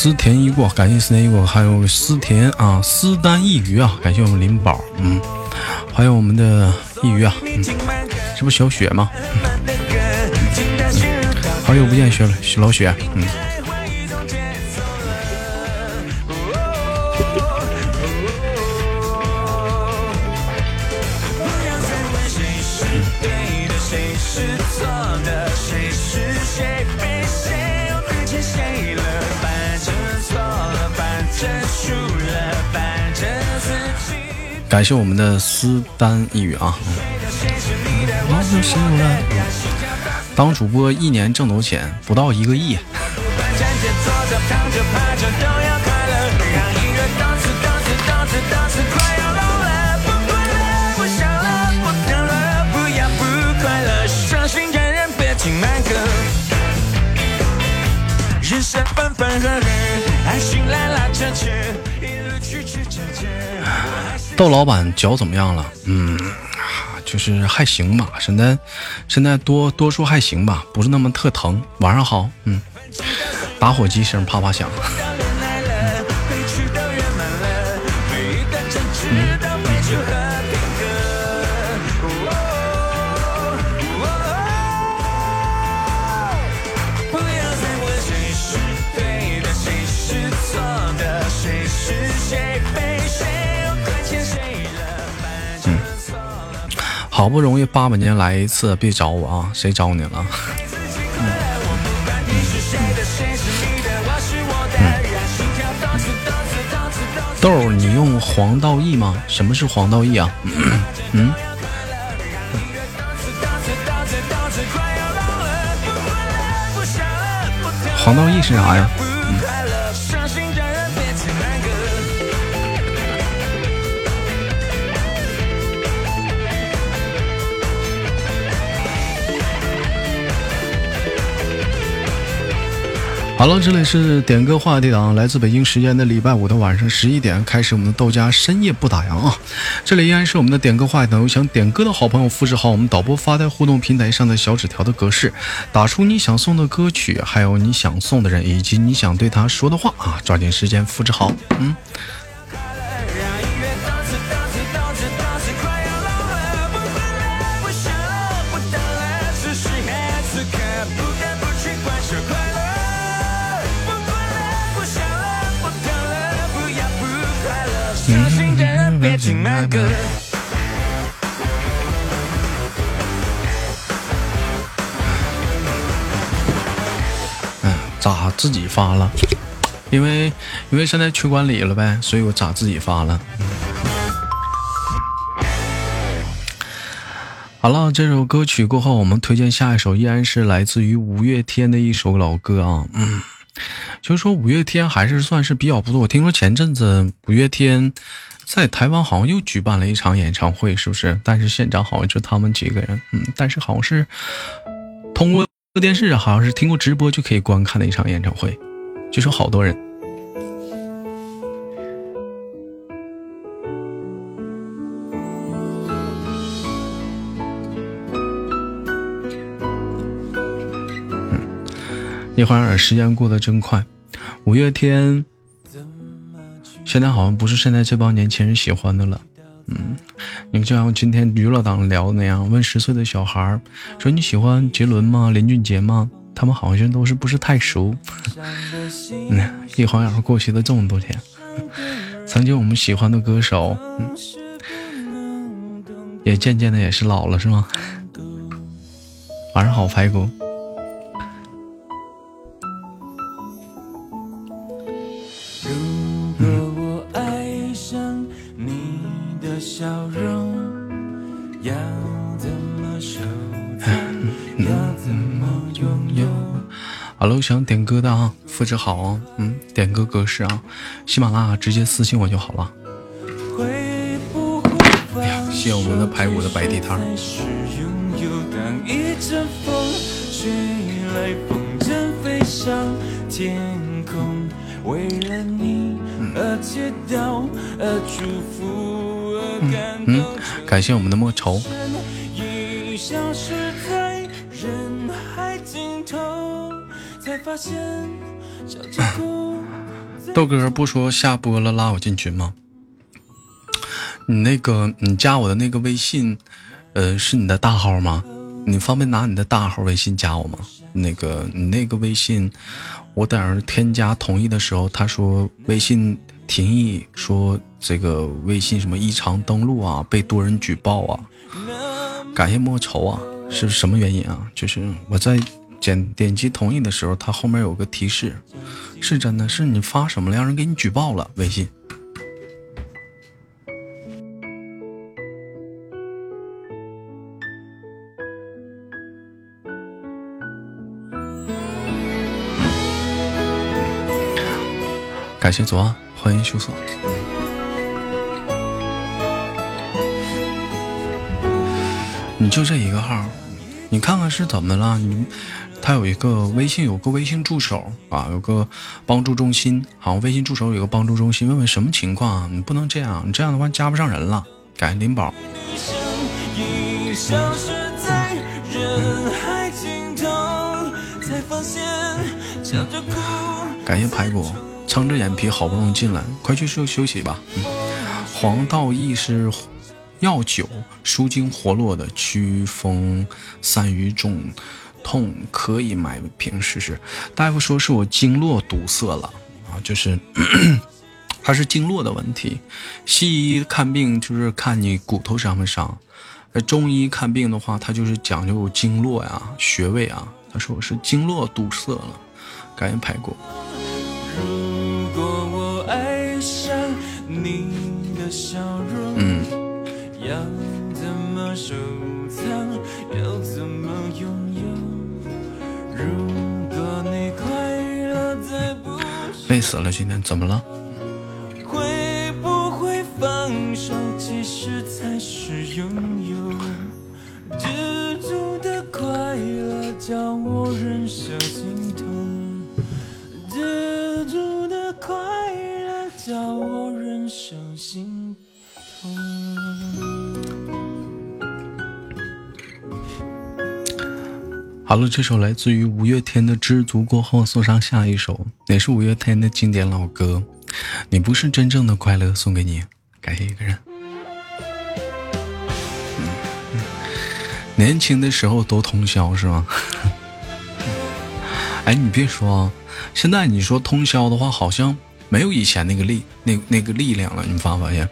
思甜一过，感谢思甜一过，还有思甜啊，思丹一鱼啊，感谢我们林宝，嗯，还有我们的一鱼啊，嗯，这不小雪吗？嗯好久不见，雪老雪，嗯。感谢我们的思丹一语啊！当主播一年挣多少钱？不到一个亿。窦老板脚怎么样了？嗯，就是还行吧。现在现在多多数还行吧，不是那么特疼。晚上好，嗯，打火机声啪啪响。好不容易八百年来一次，别找我啊！谁找你了？豆儿，你用黄道益吗？什么是黄道益啊？嗯？黄道益是啥呀？好了，这里是点歌话题党，来自北京时间的礼拜五的晚上十一点开始，我们的豆家深夜不打烊啊！这里依然是我们的点歌话题档，有想点歌的好朋友复制好我们导播发在互动平台上的小纸条的格式，打出你想送的歌曲，还有你想送的人，以及你想对他说的话啊，抓紧时间复制好，嗯。嗯，咋自己发了？因为因为现在缺管理了呗，所以我咋自己发了？好了，这首歌曲过后，我们推荐下一首，依然是来自于五月天的一首老歌啊。嗯，就是说五月天还是算是比较不错。我听说前阵子五月天。在台湾好像又举办了一场演唱会，是不是？但是现场好像就他们几个人，嗯，但是好像是通过电视，好像是听过直播就可以观看的一场演唱会，据说好多人。嗯，一会儿时间过得真快，五月天。现在好像不是现在这帮年轻人喜欢的了，嗯，你们就像今天娱乐党聊的那样，问十岁的小孩说你喜欢杰伦吗？林俊杰吗？他们好像都是不是太熟。嗯，一晃眼过去了这么多天，曾经我们喜欢的歌手，嗯，也渐渐的也是老了，是吗？晚上好，排骨。想点歌的啊，复制好啊，嗯，点歌格式啊，喜马拉雅直接私信我就好了。哎呀，谢谢我们的排骨的摆地摊。嗯，感谢我们的莫愁。豆哥不说下播了拉我进群吗？你那个你加我的那个微信，呃，是你的大号吗？你方便拿你的大号微信加我吗？那个你那个微信，我等添加同意的时候，他说微信提议说这个微信什么异常登录啊，被多人举报啊，感谢莫愁啊，是什么原因啊？就是我在点点击同意的时候，它后面有个提示，是真的是你发什么了，让人给你举报了微信。感谢左岸，欢迎羞涩。你就这一个号，你看看是怎么了？你他有一个微信，有个微信助手啊，有个帮助中心。好，微信助手有个帮助中心，问问什么情况？你不能这样，你这样的话加不上人了。感谢林宝。感谢排骨。撑着眼皮好不容易进来，快去休休息吧。黄道益是药酒，舒筋活络的，祛风散瘀重痛，可以买瓶试试。大夫说是我经络堵塞了啊，就是 它是经络的问题。西医看病就是看你骨头伤没伤，而中医看病的话，他就是讲究经络呀、穴位啊。他说我是经络堵塞了，感谢排骨。嗯。累死了，今天怎么了？会不会放手，其实才是拥有。知足的快乐，叫我忍受好了，这首来自于五月天的《知足》过后，送上下一首，也是五月天的经典老歌。你不是真正的快乐，送给你，感谢一个人。年轻的时候都通宵是吗？哎，你别说，现在你说通宵的话，好像没有以前那个力，那那个力量了。你发没发现？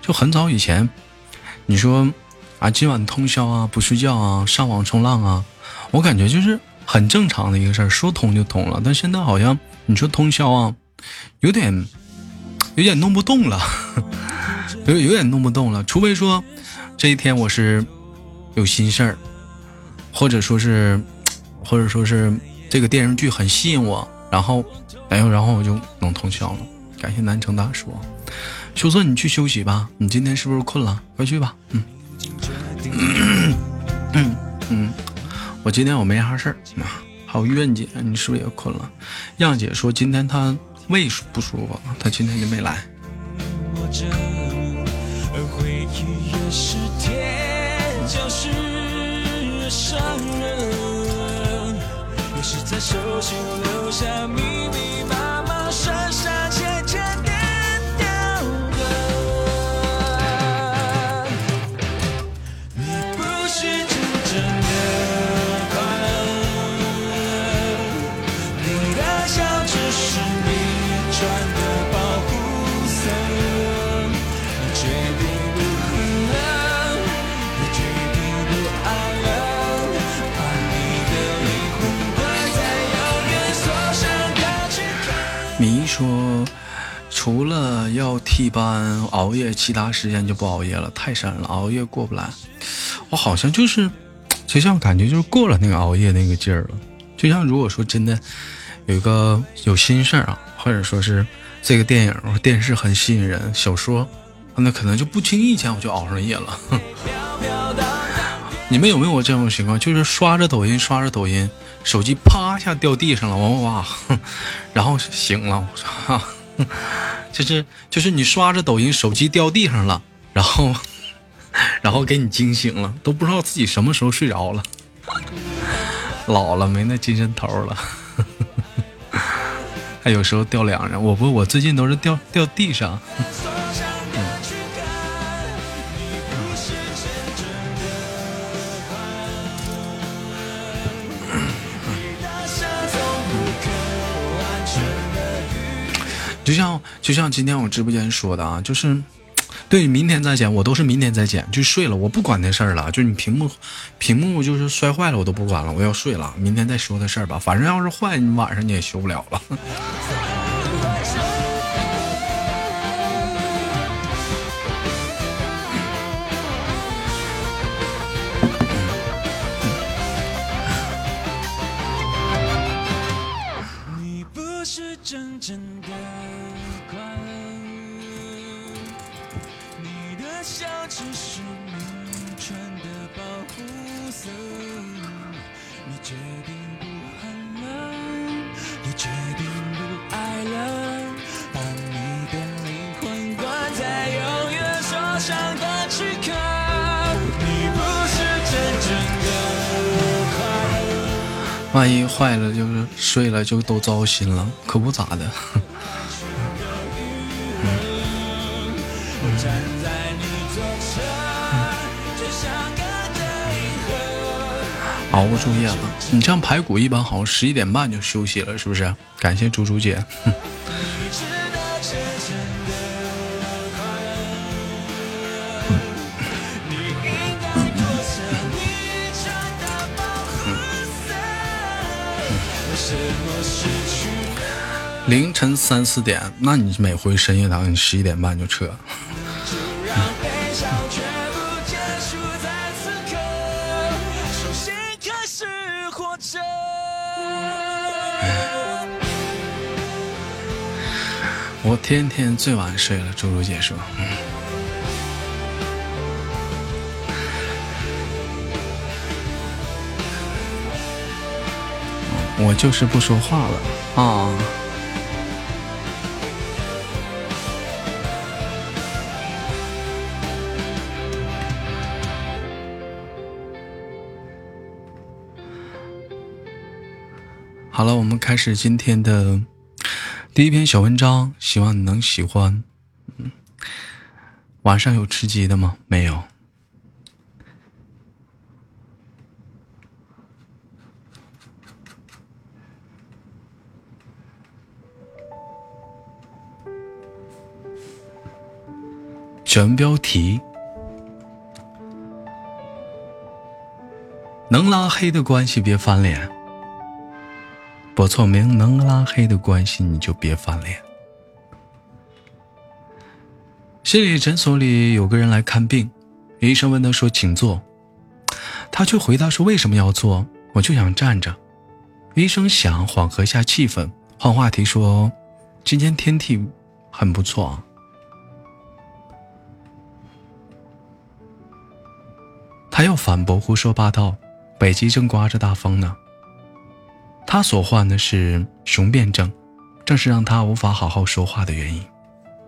就很早以前，你说啊，今晚通宵啊，不睡觉啊，上网冲浪啊，我感觉就是很正常的一个事儿，说通就通了。但现在好像你说通宵啊，有点有点弄不动了，有有点弄不动了。除非说这一天我是有心事儿，或者说是，或者说是这个电视剧很吸引我，然后，然后，然后我就能通宵了。感谢南城大叔。秀色，你去休息吧。你今天是不是困了？快去吧。嗯嗯 嗯，我今天我没啥事儿。还有苑姐，你是不是也困了？样姐说今天她胃不舒服，她今天就没来。除了要替班熬夜，其他时间就不熬夜了。太深了，熬夜过不来。我好像就是，就像感觉就是过了那个熬夜那个劲儿了。就像如果说真的有一个有心事儿啊，或者说是这个电影或电视很吸引人，小说，那可能就不经意间我就熬上夜了。你们有没有这种情况？就是刷着抖音，刷着抖音。手机啪一下掉地上了，哇哇哇，然后醒了，我操，就是就是你刷着抖音，手机掉地上了，然后 然后给你惊醒了，都不知道自己什么时候睡着了，老了没那精神头了。还有时候掉脸上。我不，我最近都是掉掉地上。就像就像今天我直播间说的啊，就是，对，明天再剪，我都是明天再剪，就睡了，我不管那事儿了，就你屏幕，屏幕就是摔坏了，我都不管了，我要睡了，明天再说的事儿吧，反正要是坏，你晚上你也修不了了。万一坏了，就是睡了就都糟心了，可不咋的。熬不住夜了，你像排骨一般，好像十一点半就休息了，是不是？感谢猪猪姐。凌晨三四点，那你每回深夜档，你十一点半就撤。我天天最晚睡了，猪猪姐说。我就是不说话了啊。我们开始今天的第一篇小文章，希望你能喜欢。嗯，晚上有吃鸡的吗？没有。选标题：能拉黑的关系别翻脸。不错，明能拉黑的关系你就别翻脸。心理诊所里有个人来看病，医生问他说：“请坐。”他却回答说：“为什么要坐？我就想站着。”医生想缓和一下气氛，换话题说：“今天天气很不错。”他又反驳：“胡说八道，北极正刮着大风呢。”他所患的是雄辩症，正是让他无法好好说话的原因。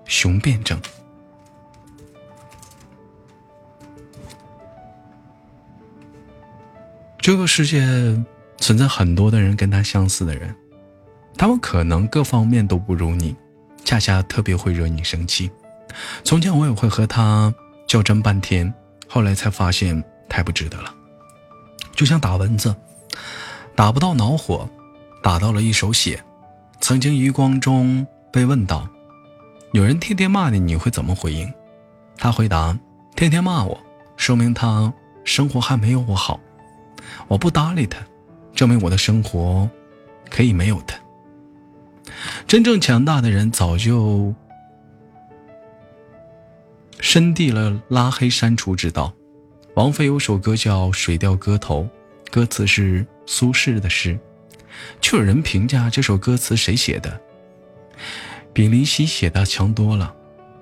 雄辩症。这个世界存在很多的人跟他相似的人，他们可能各方面都不如你，恰恰特别会惹你生气。从前我也会和他较真半天，后来才发现太不值得了。就像打蚊子。打不到恼火，打到了一手血。曾经余光中被问到：“有人天天骂你，你会怎么回应？”他回答：“天天骂我，说明他生活还没有我好。我不搭理他，证明我的生活可以没有他。”真正强大的人早就深地了拉黑删除之道。王菲有首歌叫《水调歌头》，歌词是。苏轼的诗，却有人评价这首歌词谁写的，比林夕写的强多了。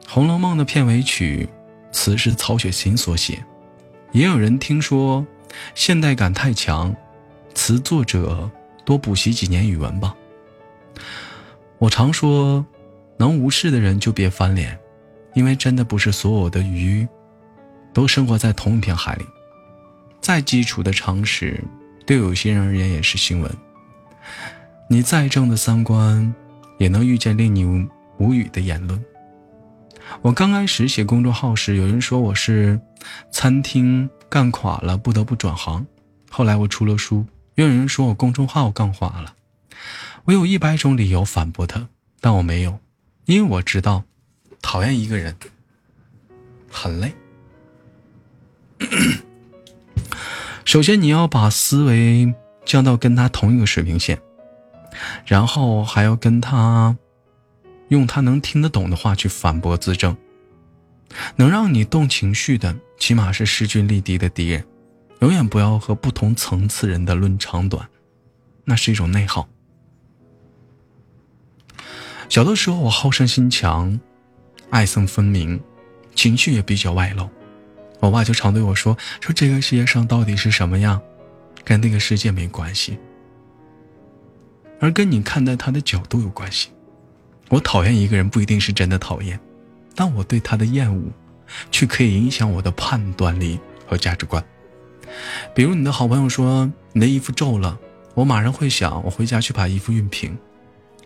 《红楼梦》的片尾曲词是曹雪芹所写，也有人听说现代感太强，词作者多补习几年语文吧。我常说，能无视的人就别翻脸，因为真的不是所有的鱼都生活在同一片海里。再基础的常识。对有些人而言也是新闻。你再正的三观，也能遇见令你无语的言论。我刚开始写公众号时，有人说我是餐厅干垮了，不得不转行。后来我出了书，又有人说我公众号干垮了。我有一百种理由反驳他，但我没有，因为我知道，讨厌一个人很累。首先，你要把思维降到跟他同一个水平线，然后还要跟他。用他能听得懂的话去反驳自证，能让你动情绪的，起码是势均力敌的敌人。永远不要和不同层次人的论长短，那是一种内耗。小的时候我好胜心强，爱憎分明，情绪也比较外露。我爸就常对我说：“说这个世界上到底是什么样，跟那个世界没关系，而跟你看待他的角度有关系。”我讨厌一个人不一定是真的讨厌，但我对他的厌恶，却可以影响我的判断力和价值观。比如你的好朋友说你的衣服皱了，我马上会想我回家去把衣服熨平。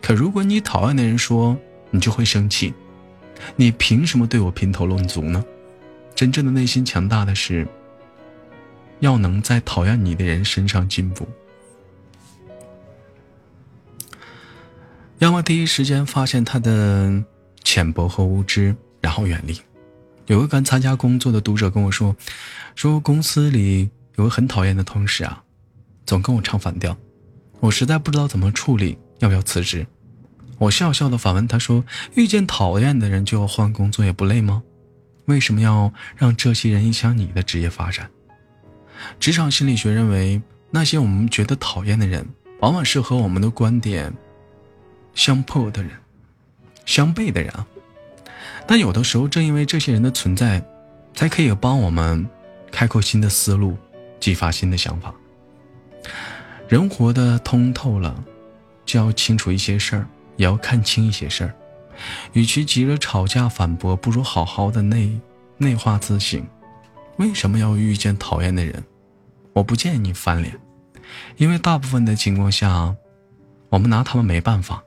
可如果你讨厌的人说，你就会生气，你凭什么对我评头论足呢？真正的内心强大的是，要能在讨厌你的人身上进步。要么第一时间发现他的浅薄和无知，然后远离。有个刚参加工作的读者跟我说，说公司里有个很讨厌的同事啊，总跟我唱反调，我实在不知道怎么处理，要不要辞职？我笑笑的反问他说，遇见讨厌的人就要换工作也不累吗？为什么要让这些人影响你的职业发展？职场心理学认为，那些我们觉得讨厌的人，往往是和我们的观点。相破的人，相悖的人啊，但有的时候正因为这些人的存在，才可以帮我们开阔新的思路，激发新的想法。人活得通透了，就要清楚一些事儿，也要看清一些事儿。与其急着吵架反驳，不如好好的内内化自省。为什么要遇见讨厌的人？我不建议你翻脸，因为大部分的情况下，我们拿他们没办法。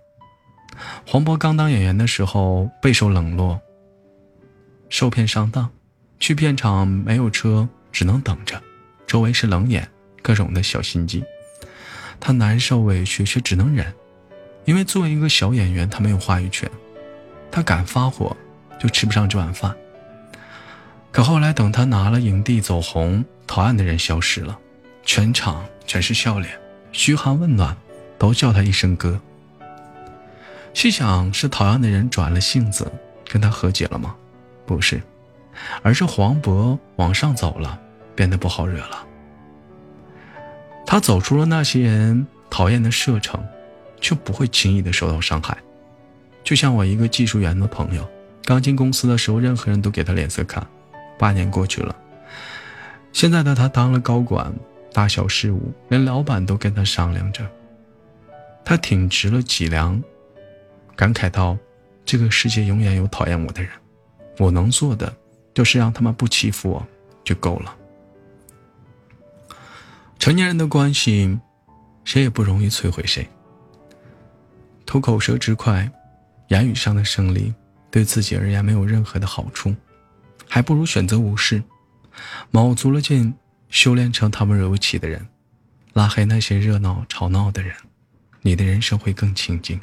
黄渤刚当演员的时候备受冷落，受骗上当，去片场没有车，只能等着，周围是冷眼，各种的小心机，他难受委屈却只能忍，因为作为一个小演员，他没有话语权，他敢发火就吃不上这碗饭。可后来等他拿了影帝走红，讨厌的人消失了，全场全是笑脸，嘘寒问暖，都叫他一声哥。细想，是讨厌的人转了性子，跟他和解了吗？不是，而是黄渤往上走了，变得不好惹了。他走出了那些人讨厌的射程，就不会轻易的受到伤害。就像我一个技术员的朋友，刚进公司的时候，任何人都给他脸色看。八年过去了，现在的他当了高管，大小事务连老板都跟他商量着。他挺直了脊梁。感慨到，这个世界永远有讨厌我的人，我能做的就是让他们不欺负我就够了。成年人的关系，谁也不容易摧毁谁。图口舌之快，言语上的胜利，对自己而言没有任何的好处，还不如选择无视，卯足了劲修炼成他们惹不起的人，拉黑那些热闹吵闹的人，你的人生会更清静。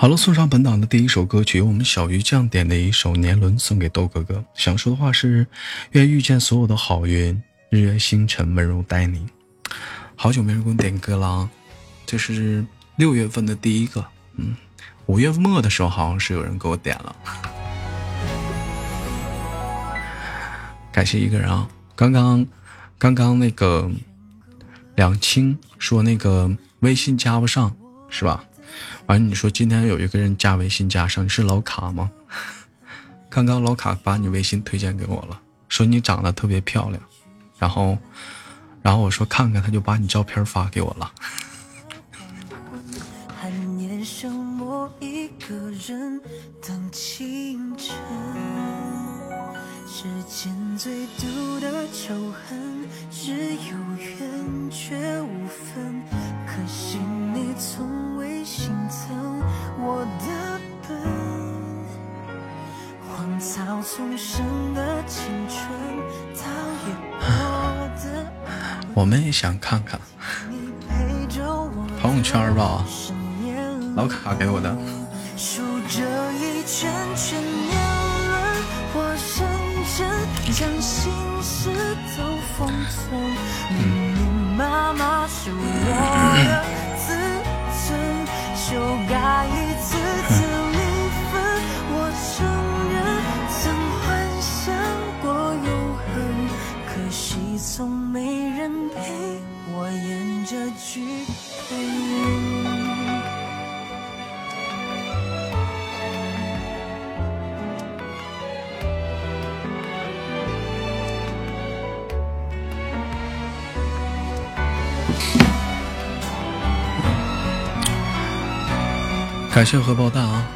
好了，送上本档的第一首歌曲，由我们小鱼酱点的一首《年轮》，送给豆哥哥。想说的话是：愿遇见所有的好运，日月星辰温柔待你。好久没人给我点歌了啊，这是六月份的第一个。嗯，五月末的时候好像是有人给我点了，感谢一个人啊。刚刚刚刚那个两清说那个微信加不上是吧？完你说今天有一个人加微信加上，你是老卡吗？刚刚老卡把你微信推荐给我了，说你长得特别漂亮，然后然后我说看看，他就把你照片发给我了。我们也想看看朋友圈吧，老卡给我的。数演这剧本。感谢荷包蛋啊！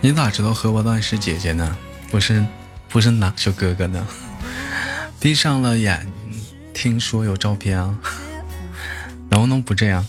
你咋知道荷包蛋是姐姐呢？不是，不是哪小哥哥呢？闭上了眼，听说有照片啊？能不能不这样？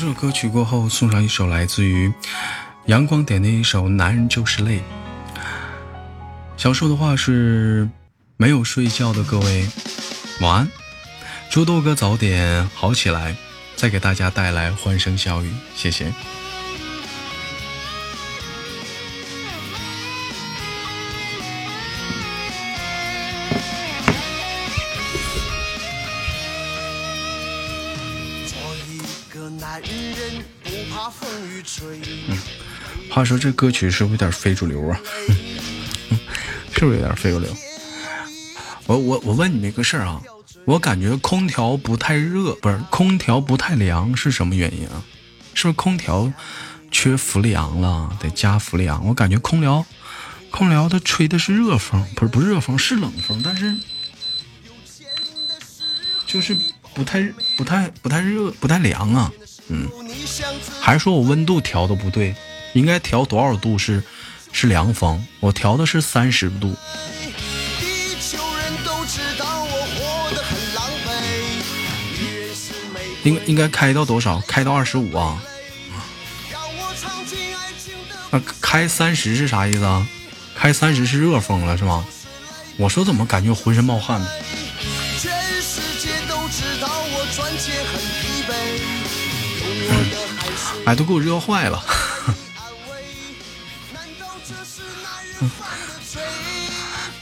这首歌曲过后，送上一首来自于阳光点的一首《男人就是累》。想说的话是：没有睡觉的各位，晚安。祝豆哥早点好起来，再给大家带来欢声笑语，谢谢。话说这歌曲是不是有点非主流啊？是不是有点非主流？我我我问你们个事儿啊，我感觉空调不太热，不是空调不太凉是什么原因啊？是不是空调缺氟利昂了？得加氟利昂。我感觉空调空调它吹的是热风，不是不是热风是冷风，但是就是不太不太不太热不太凉啊。嗯，还是说我温度调的不对？应该调多少度是是凉风？我调的是三十度。应应该开到多少？开到二十五啊？那开三十是啥意思啊？开三十是热风了是吗？我说怎么感觉浑身冒汗呢？哎，都给我热坏了。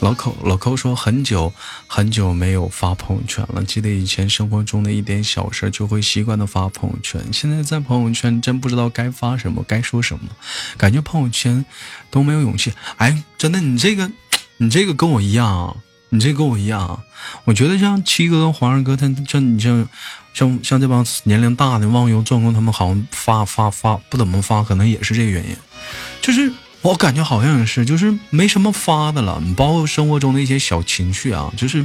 老寇老寇说很久很久没有发朋友圈了，记得以前生活中的一点小事就会习惯的发朋友圈，现在在朋友圈真不知道该发什么，该说什么，感觉朋友圈都没有勇气。哎，真的，你这个你这个跟我一样，你这跟我一样，我觉得像七哥跟黄二哥，他像你像像像这帮年龄大的忘忧壮工，他们好像发发发不怎么发，可能也是这个原因，就是。我感觉好像也是，就是没什么发的了。包括生活中的一些小情绪啊，就是，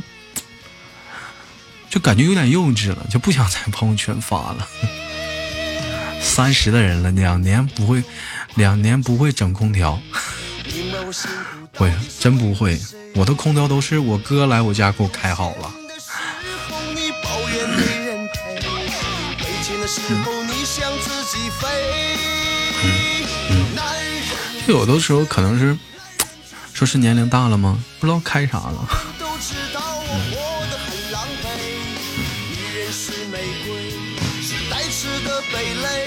就感觉有点幼稚了，就不想在朋友圈发了。三十的人了，两年不会，两年不会整空调，会真不会。我的空调都是我哥来我家给我开好了。有的时候可能是，说是年龄大了吗？不知道开啥了。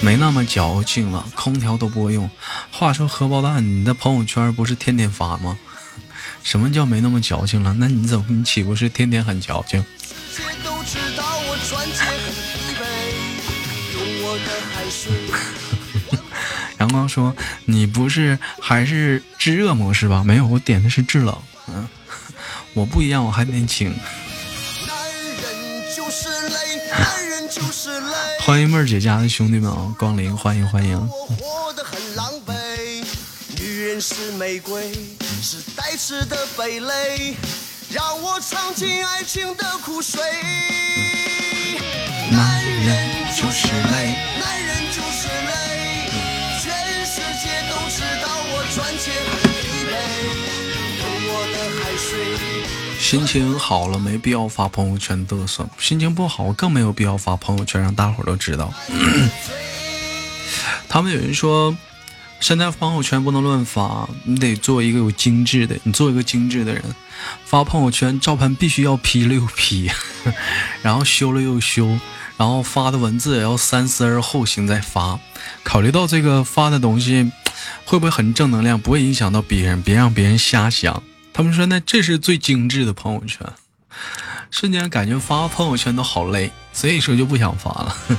没那么矫情了，空调都不会用。话说荷包蛋，你的朋友圈不是天天发吗？什么叫没那么矫情了？那你怎么你岂不是天天很矫情？阳光说：“你不是还是制热模式吧？没有，我点的是制冷。嗯，我不一样，我还年轻。欢迎妹儿姐家的兄弟们啊，光临，欢迎欢迎。是玫瑰，是带刺的蓓蕾，让我尝尽爱情的苦水男人就是累。”心情好了没必要发朋友圈嘚瑟，心情不好更没有必要发朋友圈让大伙都知道。他们有人说，现在朋友圈不能乱发，你得做一个有精致的，你做一个精致的人，发朋友圈照片必须要 P 了又 P，然后修了又修，然后发的文字也要三思而后行再发，考虑到这个发的东西。会不会很正能量？不会影响到别人，别让别人瞎想。他们说，那这是最精致的朋友圈。瞬间感觉发朋友圈都好累，所以说就不想发了。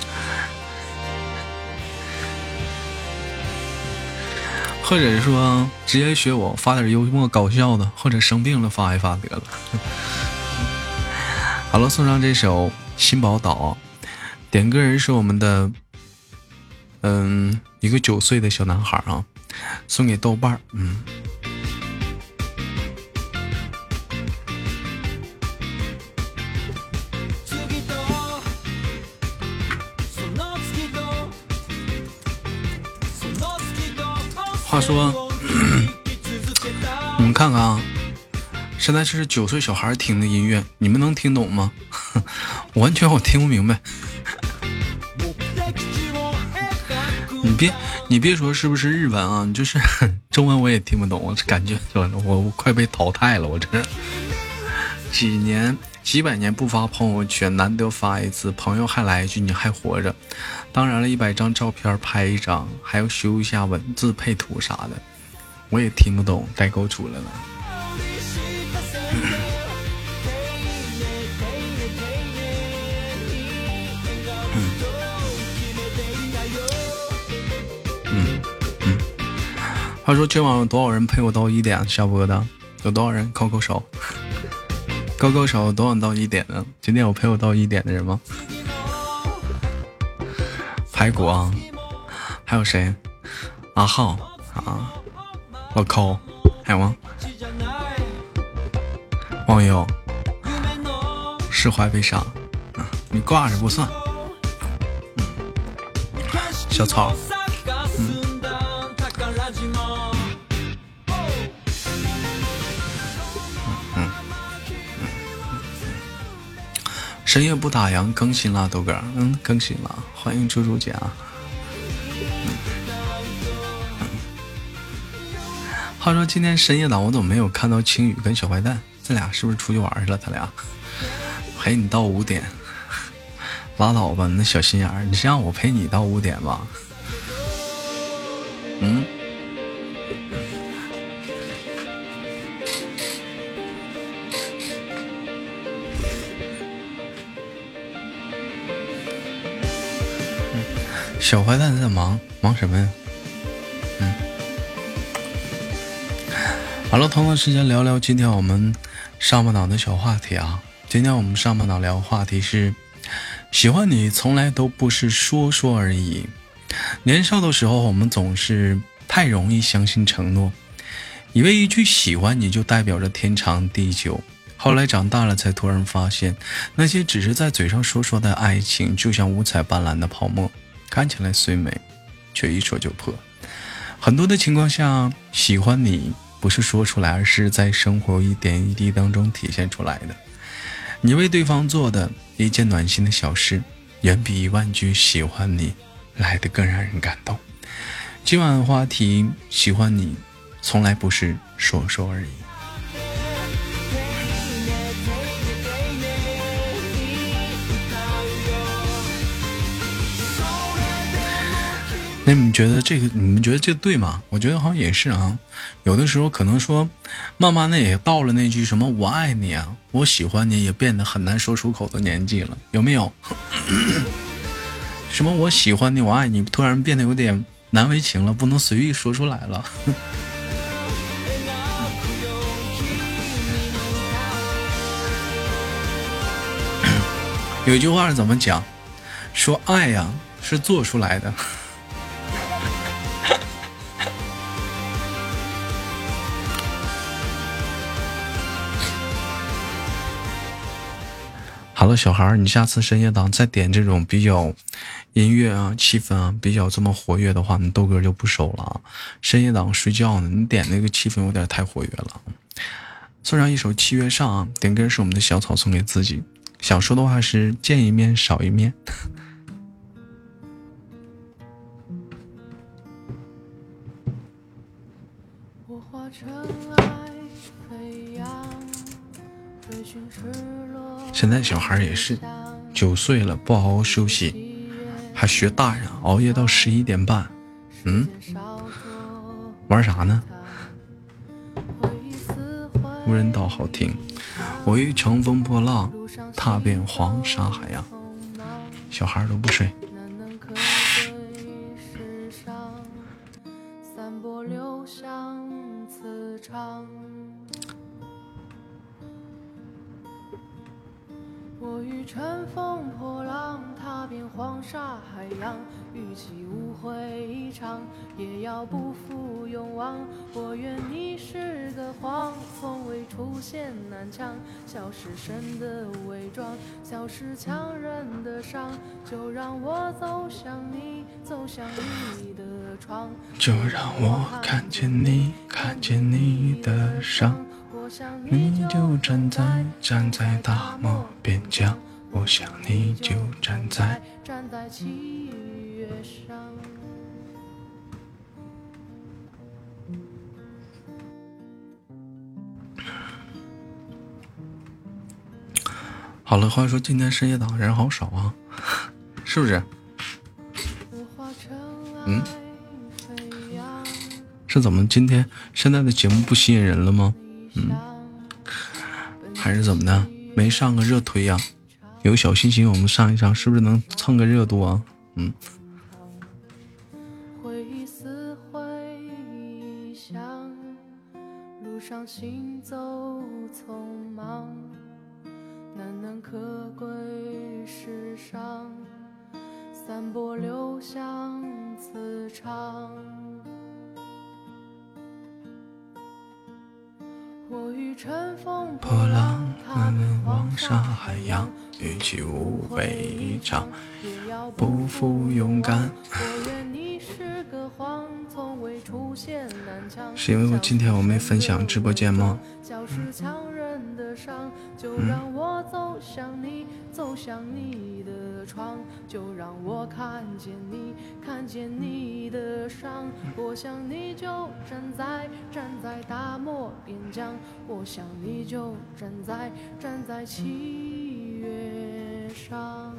或者说，直接学我发点幽默搞笑的，或者生病了发一发得了。好了，送上这首《新宝岛》，点歌人是我们的，嗯，一个九岁的小男孩啊。送给豆瓣儿，嗯。话说，你们看看啊，现在是九岁小孩听的音乐，你们能听懂吗？完全我听不明白。你别。你别说是不是日文啊？就是 中文我也听不懂，我感觉我我快被淘汰了。我这几年几百年不发朋友圈，难得发一次，朋友还来一句你还活着。当然了，一百张照片拍一张，还要修一下文字配图啥的，我也听不懂，代沟出来了。他说：“今晚有多少人陪我到一点下播的？有多少人？扣扣手，勾勾手，多晚到一点呢？今天有陪我到一点的人吗？排骨啊，还有谁？阿浩啊，老抠，还有吗？网友释怀悲伤，你挂着不算。小草。”深夜不打烊，更新了豆哥，嗯，更新了，欢迎猪猪姐啊。话说今天深夜档，我怎么没有看到青雨跟小坏蛋？这俩是不是出去玩去了？他俩陪你到五点，拉倒吧，那小心眼儿，你是让我陪你到五点吧？嗯。小坏蛋在忙忙什么呀？嗯，好了，同样时间聊聊今天我们上半档的小话题啊。今天我们上半档聊话题是：喜欢你从来都不是说说而已。年少的时候，我们总是太容易相信承诺，以为一句喜欢你就代表着天长地久。后来长大了，才突然发现，那些只是在嘴上说说的爱情，就像五彩斑斓的泡沫，看起来虽美，却一戳就破。很多的情况下，喜欢你不是说出来，而是在生活一点一滴当中体现出来的。你为对方做的一件暖心的小事，远比一万句喜欢你来的更让人感动。今晚话题：喜欢你，从来不是说说而已。那你们觉得这个？你们觉得这对吗？我觉得好像也是啊。有的时候可能说，慢慢的也到了那句什么“我爱你啊，我喜欢你”也变得很难说出口的年纪了，有没有？什么“我喜欢你，我爱你”突然变得有点难为情了，不能随意说出来了。有一句话是怎么讲？说爱呀是做出来的。好了，小孩儿，你下次深夜档再点这种比较音乐啊、气氛啊比较这么活跃的话，你豆哥就不收了啊。深夜档睡觉呢，你点那个气氛有点太活跃了。送上一首《七月上》，点歌是我们的小草送给自己。想说的话是见一面少一面。现在小孩也是九岁了，不好好休息，还学大人，熬夜到十一点半，嗯，玩啥呢？无人岛好听，我欲乘风破浪，踏遍黄沙海洋。小孩都不睡。我欲乘风破浪，踏遍黄沙海洋，与其误会一场，也要不负勇往。我愿你是个谎，从未出现南墙，笑是神的伪装，笑是强忍的伤。就让我走向你，走向你的窗，就让我看见你，看见你的伤。我想你就站在站在大漠边疆，我想你就站在站在七月上。好了，话说今天深夜档人好少啊，是不是？嗯？是怎么今天现在的节目不吸引人了吗？嗯，还是怎么的？没上个热推呀？有小心心，我们上一上，是不是能蹭个热度啊？嗯。我欲乘风破浪，踏遍黄沙海洋，与其无悔一场，也要不负勇敢。是因为我今天我没分享直播间吗？窗，月上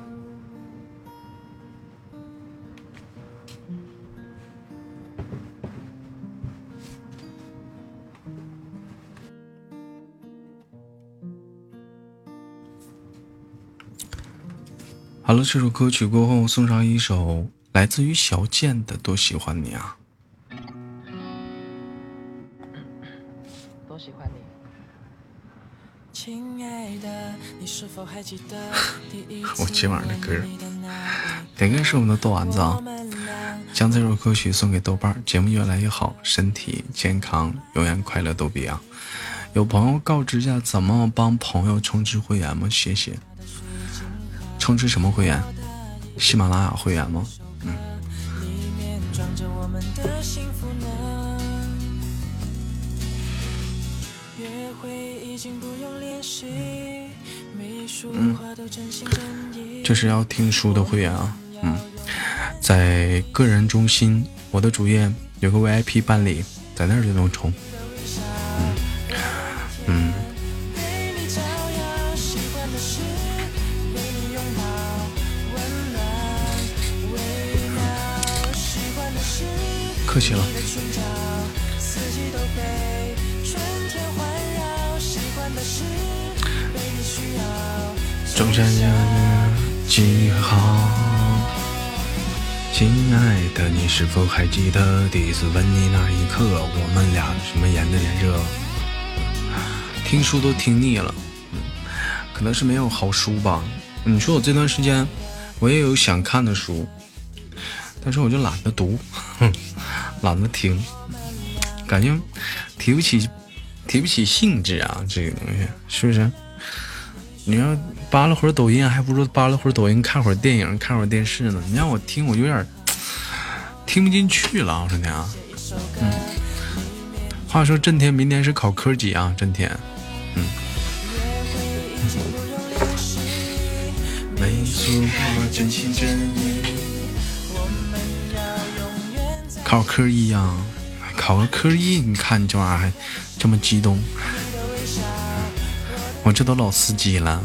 好了，这首歌曲过后送上一首来自于小贱的《多喜欢你啊》。我今晚的歌，点歌是我们的豆丸子啊！将这首歌曲送给豆瓣儿，节目越来越好，身体健康，永远快乐逗比啊！有朋友告知一下怎么帮朋友充值会员吗？谢谢。充值什么会员？喜马拉雅会员吗？嗯，嗯这是要听书的会员啊。嗯，在个人中心我的主页有个 VIP 办理，在那儿就能充。嗯嗯。客气了。中山街几号？亲爱的，你是否还记得第一次吻你那一刻？我们俩什么颜的脸热？听书都听腻了，可能是没有好书吧。你说我这段时间，我也有想看的书，但是我就懒得读。懒得听，感觉提不起，提不起兴致啊！这个东西是不是？你要扒拉会儿抖音，还不如扒拉会儿抖音，看会儿电影，看会儿电视呢。你让我听，我有点 听不进去了。我说你啊，嗯。话说震天明天是考科几啊？震天，嗯。没错真心真意考科一呀，考个科一，你看你这玩意儿还这么激动，我这都老司机了。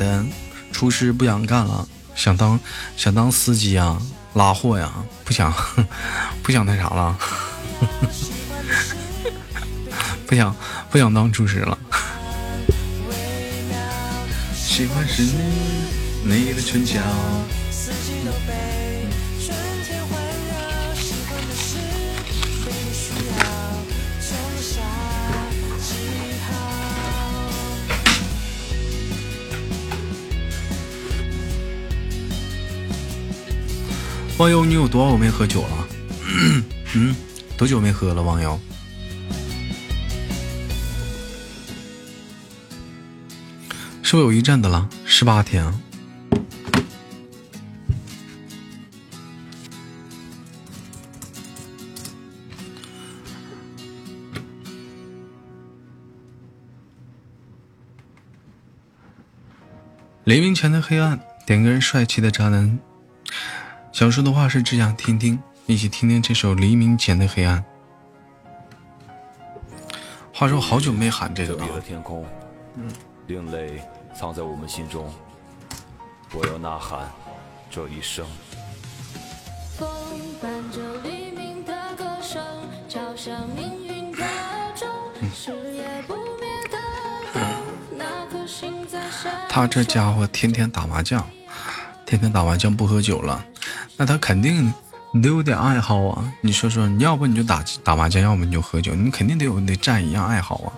的？厨师不想干了，想当想当司机啊，拉货呀？不想 不想那啥了？不想不想当厨师了？喜欢是你的唇角。网友，你有多久没喝酒了？嗯，多久没喝了？网友，是不是有一阵子了？十八天。黎明前的黑暗，点个人帅气的渣男。想说的话是只想听听，一起听听这首《黎明前的黑暗》。话说好久没喊这个了。天空，嗯，另类藏在我们心中，我要呐喊这一生。风伴着黎明的歌声，敲响命运的钟，是也不灭的灯，那颗心在闪。他这家伙天天打麻将，天天打麻将不喝酒了。那他肯定，你得有点爱好啊！你说说，你要不你就打打麻将，要么你就喝酒，你肯定得有得占一样爱好啊，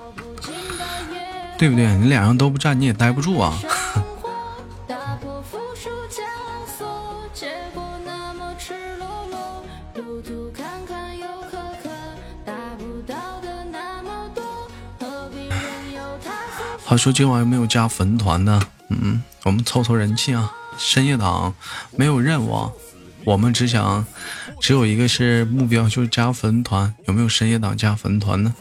对不对？你两样都不占，你也待不住啊。他说今晚有没有加粉团的？嗯，我们凑凑人气啊！深夜党没有任务。我们只想，只有一个是目标，就是加粉团。有没有深夜党加粉团呢？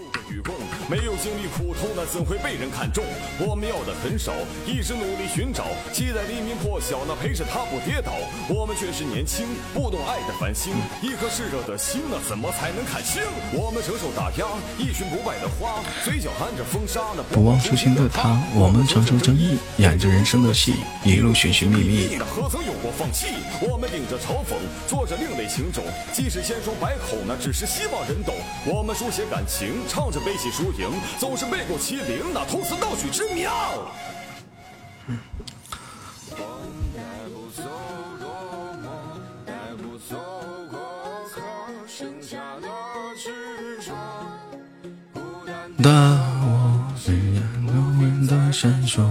没有经历苦怎会被人看中？我们要的很少，一直努力寻找，期待黎明破晓，那陪着他不跌倒。我们却是年轻，不懂爱的繁星，一颗炽热的心，那怎么才能看清？我们承受打压，一群不败的花，嘴角含着风沙，那不忘初心的他。我们承受争议，演着人生的戏，一路寻寻觅觅。何曾有过放弃？我们顶着嘲讽，做着另类情种，即使千疮百孔，那只是希望人懂。我们书写感情，唱着悲喜输赢。总是背过欺凌，那偷词盗取之妙。的我，虽然流云的闪烁，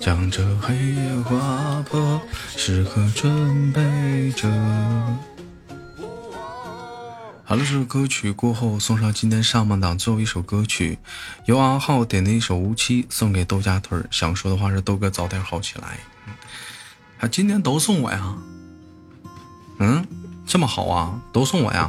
将这黑夜划破，时刻准备着。好了，这首歌曲过后，送上今天上半档最后一首歌曲，由阿浩点的一首《无期》，送给豆家屯儿。想说的话是：豆哥早点好起来。啊今天都送我呀？嗯，这么好啊？都送我呀？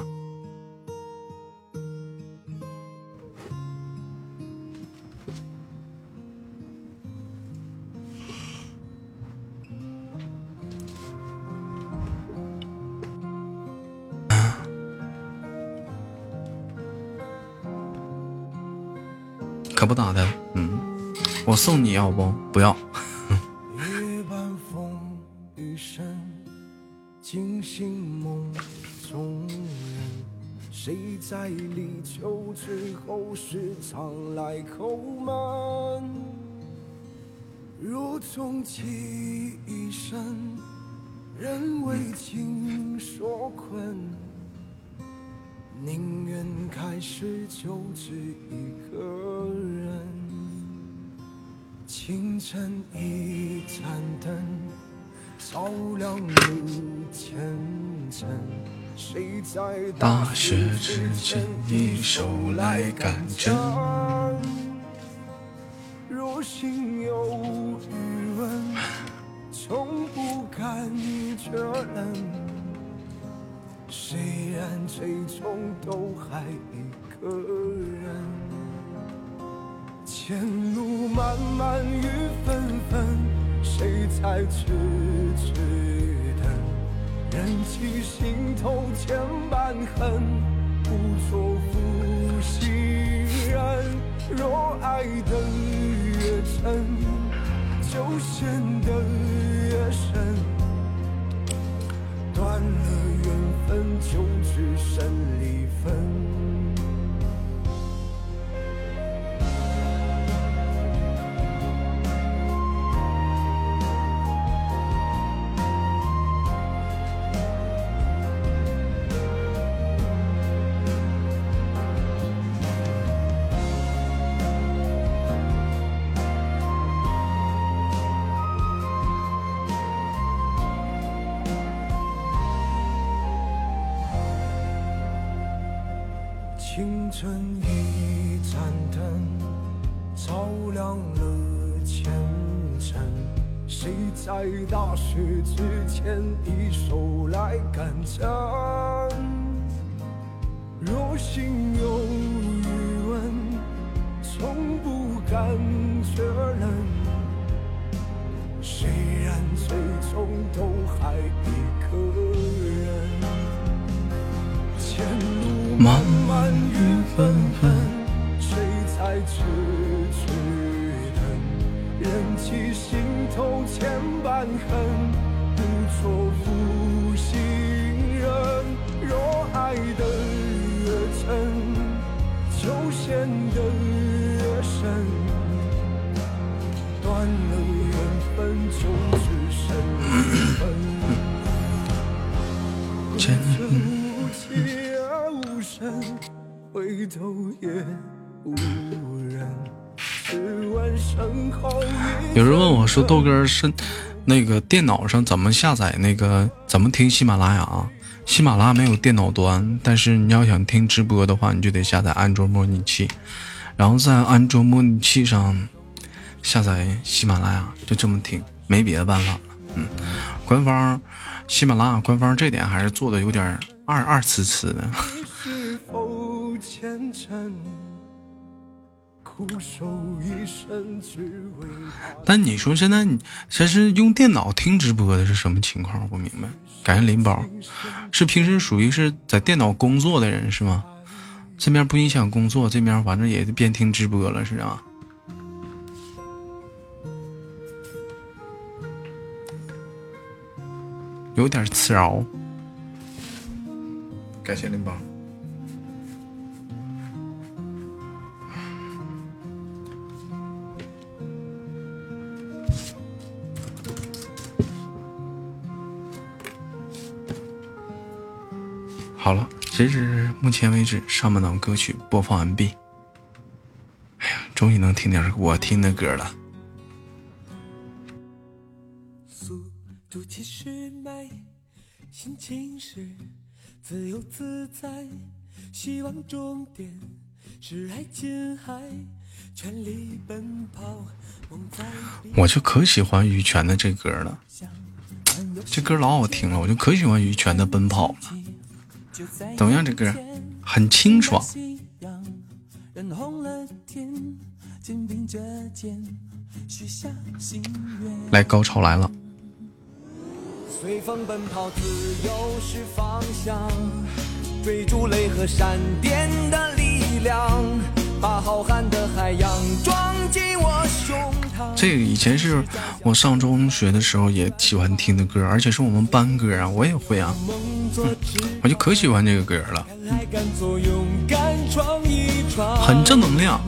送你要不？不要。千般恨。做负心人，若爱得越真，就陷得越深。断了缘分，就只剩离分。前无期而无声，回头也无人。试问身后有人问我说：“豆哥是？”那个电脑上怎么下载那个怎么听喜马拉雅？喜马拉雅没有电脑端，但是你要想听直播的话，你就得下载安卓模拟器，然后在安卓模拟器上下载喜马拉雅，就这么听，没别的办法了。嗯，官方喜马拉雅官方这点还是做的有点二二次次的。但你说现在你这是用电脑听直播的是什么情况？我不明白。感谢林宝，是平时属于是在电脑工作的人是吗？这边不影响工作，这边反正也边听直播了是啊？有点刺挠。感谢林宝。好了，截止目前为止，上半档歌曲播放完毕。哎呀，终于能听点我听的歌了。速度心情是自由自在，希望终点是爱琴海，全力奔跑。我就可喜欢羽泉的这歌了，这歌老好听了，我就可喜欢羽泉的《奔跑》了。怎么样？这歌很清爽。来，高潮来了。随风奔跑，自由是方向，追逐雷和闪电的力量，把浩瀚的海洋装进我胸。这个以前是我上中学的时候也喜欢听的歌，而且是我们班歌啊，我也会啊，我就可喜欢这个歌了，很正能量。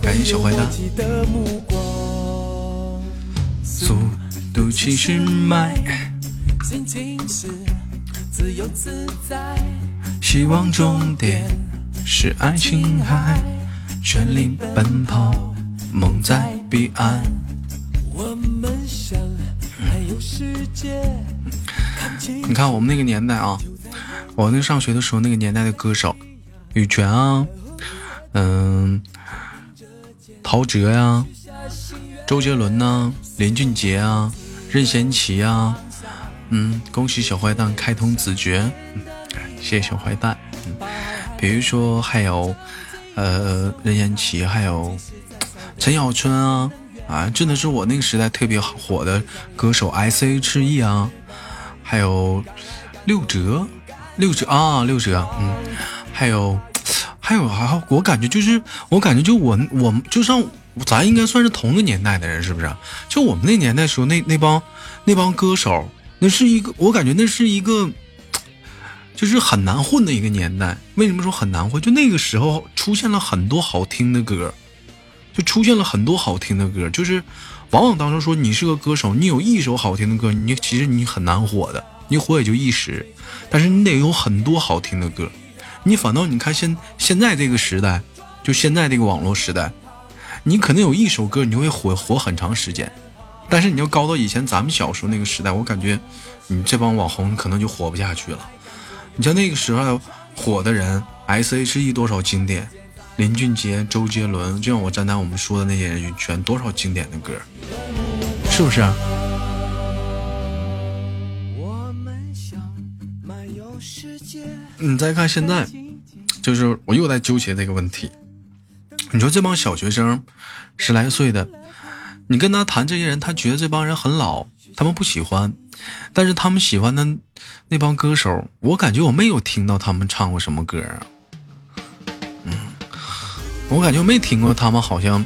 感谢小坏蛋。速度七十迈，希望终点。是爱琴海，全力奔跑，梦在彼岸。你看我们那个年代啊，我那上学的时候那个年代的歌手，羽泉啊，嗯，陶喆呀，周杰伦呐，林俊杰啊，任贤齐啊，嗯，恭喜小坏蛋开通子爵，谢谢小坏蛋。比如说还有，呃，任贤齐，还有陈小春啊，啊，真的是我那个时代特别火的歌手 S.H.E 啊，还有六哲，六哲啊，六哲，嗯，还有，还有还我感觉就是我感觉就我我就像咱应该算是同个年代的人，是不是？就我们那年代时候那那帮那帮歌手，那是一个我感觉那是一个。就是很难混的一个年代，为什么说很难混？就那个时候出现了很多好听的歌，就出现了很多好听的歌。就是往往当中说你是个歌手，你有一首好听的歌，你其实你很难火的，你火也就一时。但是你得有很多好听的歌，你反倒你看现现在这个时代，就现在这个网络时代，你可能有一首歌你会火火很长时间，但是你要高到以前咱们小时候那个时代，我感觉你这帮网红可能就活不下去了。你像那个时候火的人，S.H.E 多少经典，林俊杰、周杰伦，就像我刚才我们说的那些人，全多少经典的歌，是不是？你再看现在，就是我又在纠结这个问题。你说这帮小学生，十来岁的，你跟他谈这些人，他觉得这帮人很老，他们不喜欢。但是他们喜欢的那帮歌手，我感觉我没有听到他们唱过什么歌啊。嗯，我感觉没听过他们好像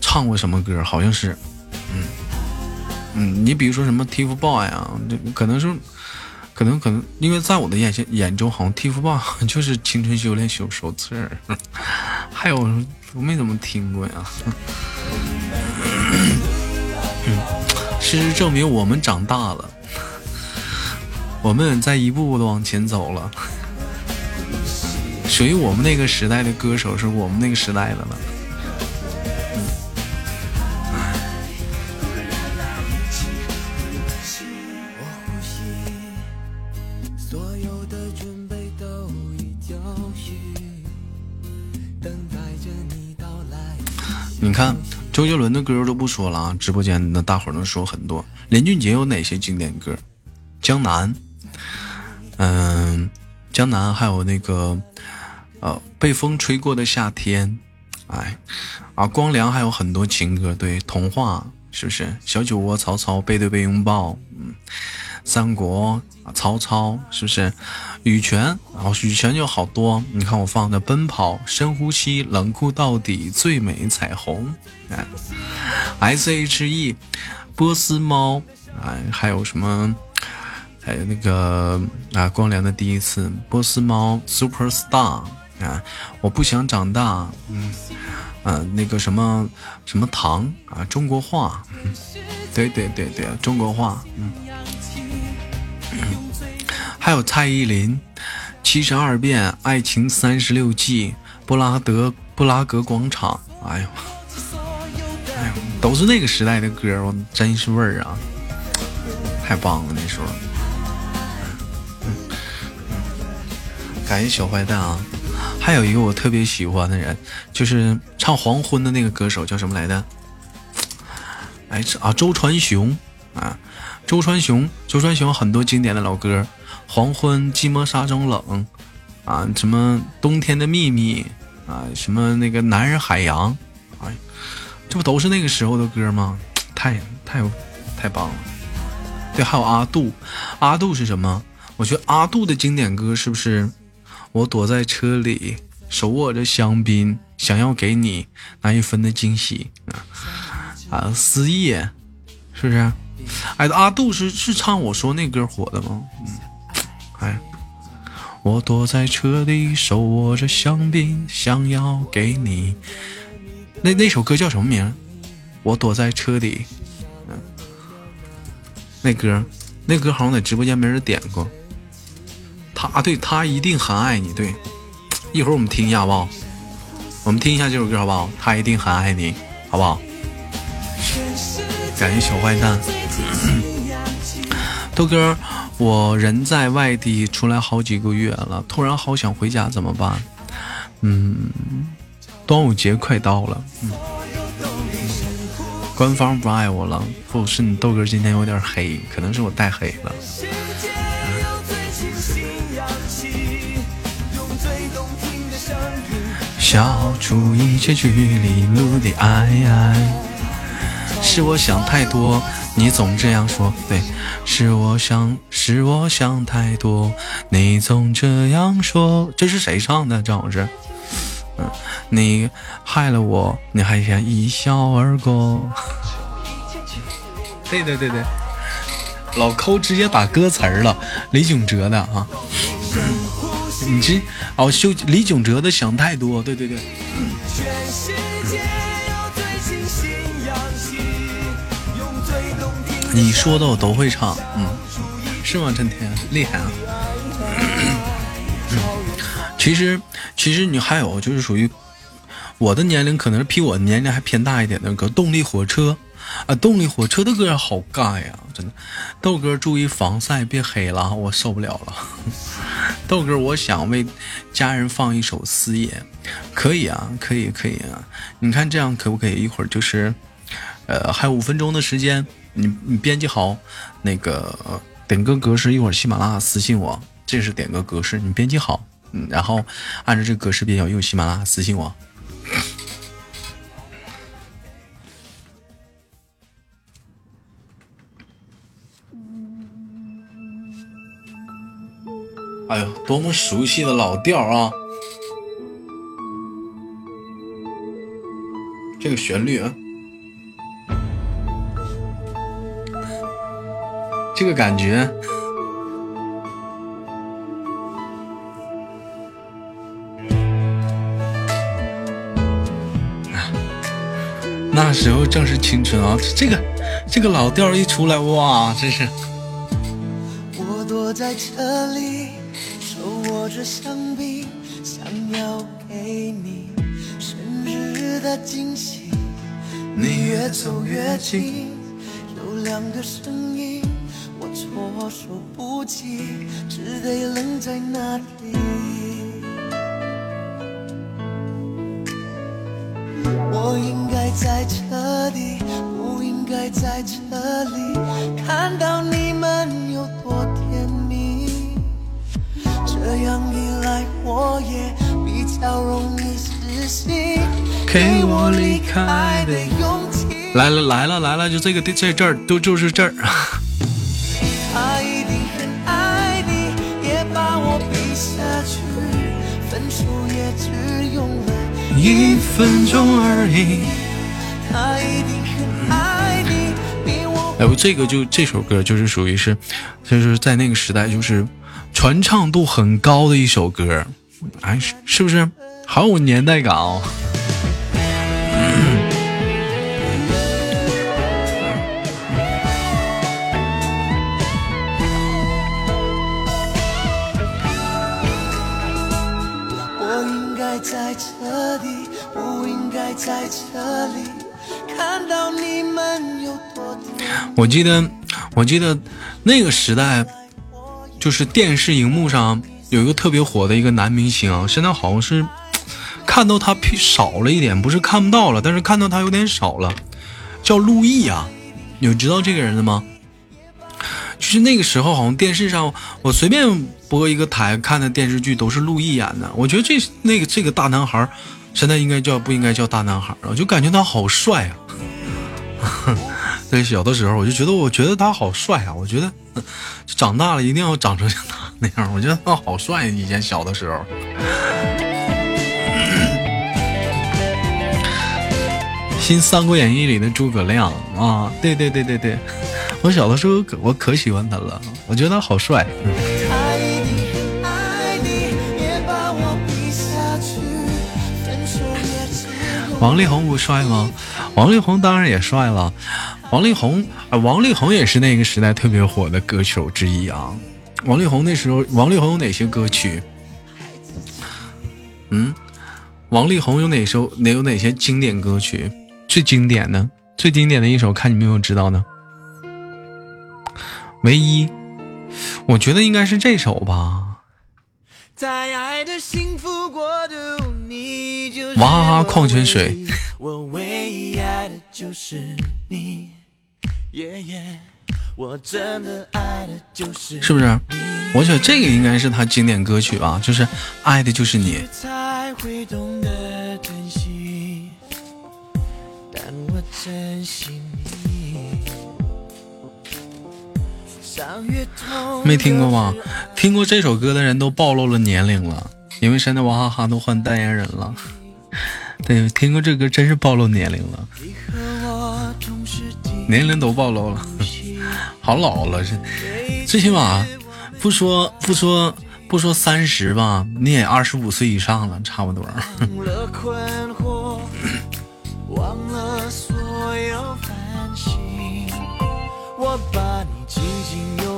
唱过什么歌，好像是，嗯嗯，你比如说什么 TFBOY 啊，这可能是，可能可能，因为在我的眼眼中，好像 TFBOY 就是《青春修炼手手册》，还有我没怎么听过呀。事实证明，我们长大了。我们在一步步的往前走了，属于我们那个时代的歌手是我们那个时代的了。你看。周杰伦的歌都不说了啊，直播间的大伙能说很多。林俊杰有哪些经典歌？江南，嗯，江南还有那个呃，被风吹过的夏天，哎，啊，光良还有很多情歌，对，童话是不是？小酒窝曹操背对背拥抱，嗯，三国啊，曹操是不是？羽泉，然后羽泉就好多，你看我放的奔跑，深呼吸，冷酷到底，最美彩虹，哎，S H E，波斯猫，哎，还有什么？还有那个啊，光良的第一次，波斯猫，Super Star，啊，我不想长大，嗯，嗯，那个什么什么糖啊，中国话，对对对对，中国话，嗯。还有蔡依林，《七十二变》《爱情三十六计》《布拉德布拉格广场》，哎呦，哎呦，都是那个时代的歌，我真是味儿啊，太棒了那时候。感谢小坏蛋啊！还有一个我特别喜欢的人，就是唱《黄昏》的那个歌手，叫什么来着？哎，啊，周传雄啊，周传雄，周传雄很多经典的老歌。黄昏，寂寞沙中冷，啊，什么冬天的秘密，啊，什么那个男人海洋，哎，这不都是那个时候的歌吗？太太太棒了。对，还有阿杜，阿杜是什么？我觉得阿杜的经典歌是不是？我躲在车里，手握着香槟，想要给你那一分的惊喜啊！啊，思夜，是不是？哎，阿杜是是唱我说那歌火的吗？嗯。哎，我躲在车里，手握着香槟，想要给你。那那首歌叫什么名？我躲在车里。嗯，那歌，那歌好像在直播间没人点过。他对他一定很爱你。对，一会儿我们听一下好不好？我们听一下这首歌好不好？他一定很爱你，好不好？感谢小坏蛋，豆哥。我人在外地出来好几个月了，突然好想回家，怎么办？嗯，端午节快到了，嗯，官方不爱我了，不是你豆哥今天有点黑，可能是我带黑了。消除一切距离，路的爱爱，是我想太多。你总这样说，对，是我想，是我想太多。你总这样说，这是谁唱的？张老师，嗯，你害了我，你还想一笑而过？对对对对，老抠直接打歌词儿了，李玖哲的啊。你这哦，修李玖哲的想太多，对对对。你说的我都会唱，嗯，是吗？陈天厉害啊！其实，其实你还有就是属于我的年龄，可能是比我年龄还偏大一点的歌，动力火车啊，动力火车的歌好尬呀，真的。豆哥注意防晒，别黑了，我受不了了。豆哥，我想为家人放一首《思夜》，可以啊，可以，可以啊。你看这样可不可以？一会儿就是，呃，还有五分钟的时间。你你编辑好那个点歌格式，一会儿喜马拉雅私信我，这是点歌格式，你编辑好，嗯，然后按照这个格式编辑，用喜马拉雅私信我。哎呦，多么熟悉的老调啊！这个旋律啊。这个感觉，那时候正是青春啊！这个这个老调一出来，哇，真是。我躲在车里，手握着香槟，想要给你生日的惊喜。你越走越近，有两个声音。措手不及，只得愣在那里。我应该该在这里，不应该在这里看到你们有多甜蜜。这样一来，我也比较容易死心，给我离开的勇气。来了来了来了，就这个这这儿都就是这儿。一分钟而已。他一定很爱你，比我哎，我这个就这首歌就是属于是，就是在那个时代就是传唱度很高的一首歌，哎，是是不是？好有年代感哦。我应该在这里，不应该在这里看到你们有多。我记得，我记得那个时代，就是电视荧幕上有一个特别火的一个男明星啊，现在好像是看到他少了一点，不是看不到了，但是看到他有点少了，叫陆毅啊，有知道这个人的吗？就是那个时候，好像电视上我随便播一个台看的电视剧都是陆毅演的。我觉得这那个这个大男孩，现在应该叫不应该叫大男孩了？我就感觉他好帅啊！对，小的时候我就觉得，我觉得他好帅啊！我觉得长大了一定要长成像他那样。我觉得他好帅，以前小的时候。新《三国演义》里的诸葛亮啊，对对对对对，我小的时候可我可喜欢他了，我觉得他好帅。嗯王力宏不帅吗？王力宏当然也帅了。王力宏啊，王力宏也是那个时代特别火的歌手之一啊。王力宏那时候，王力宏有哪些歌曲？嗯，王力宏有哪首哪有哪些经典歌曲？最经典的，最经典的一首，看你们有没有知道呢？唯一，我觉得应该是这首吧。在爱的幸福国度，娃哈哈我矿泉水我唯一爱的就是你，耶耶，我真的爱的就是是不是？我觉得这个应该是他经典歌曲吧，就是《爱的就是你》。才会懂得珍惜，但我珍惜你。没听过吗？听过这首歌的人都暴露了年龄了，因为现在娃哈哈都换代言人了。对，听过这歌真是暴露年龄了，年龄都暴露了，好老了这，最起码不说不说不说三十吧，你也二十五岁以上了，差不多。我把你紧紧拥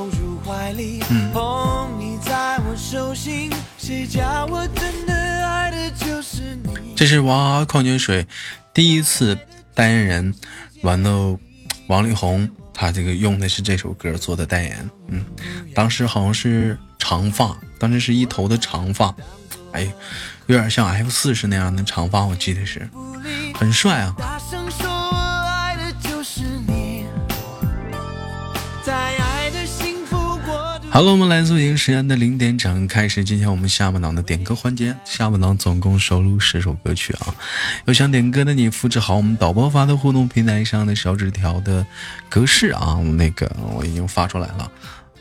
怀里，捧你在我手心。谁叫我真的爱的就是你？这是娃哈哈矿泉水第一次代言人，完了，王力宏他这个用的是这首歌做的代言，嗯，当时好像是长发，当时是一头的长发，哎，有点像 F 四是那样的长发，我记得是，很帅啊。好了，我们来自北京时间的零点整开始，今天我们下半档的点歌环节。下半档总共收录十首歌曲啊，有想点歌的你复制好我们导播发的互动平台上的小纸条的格式啊，那个我已经发出来了。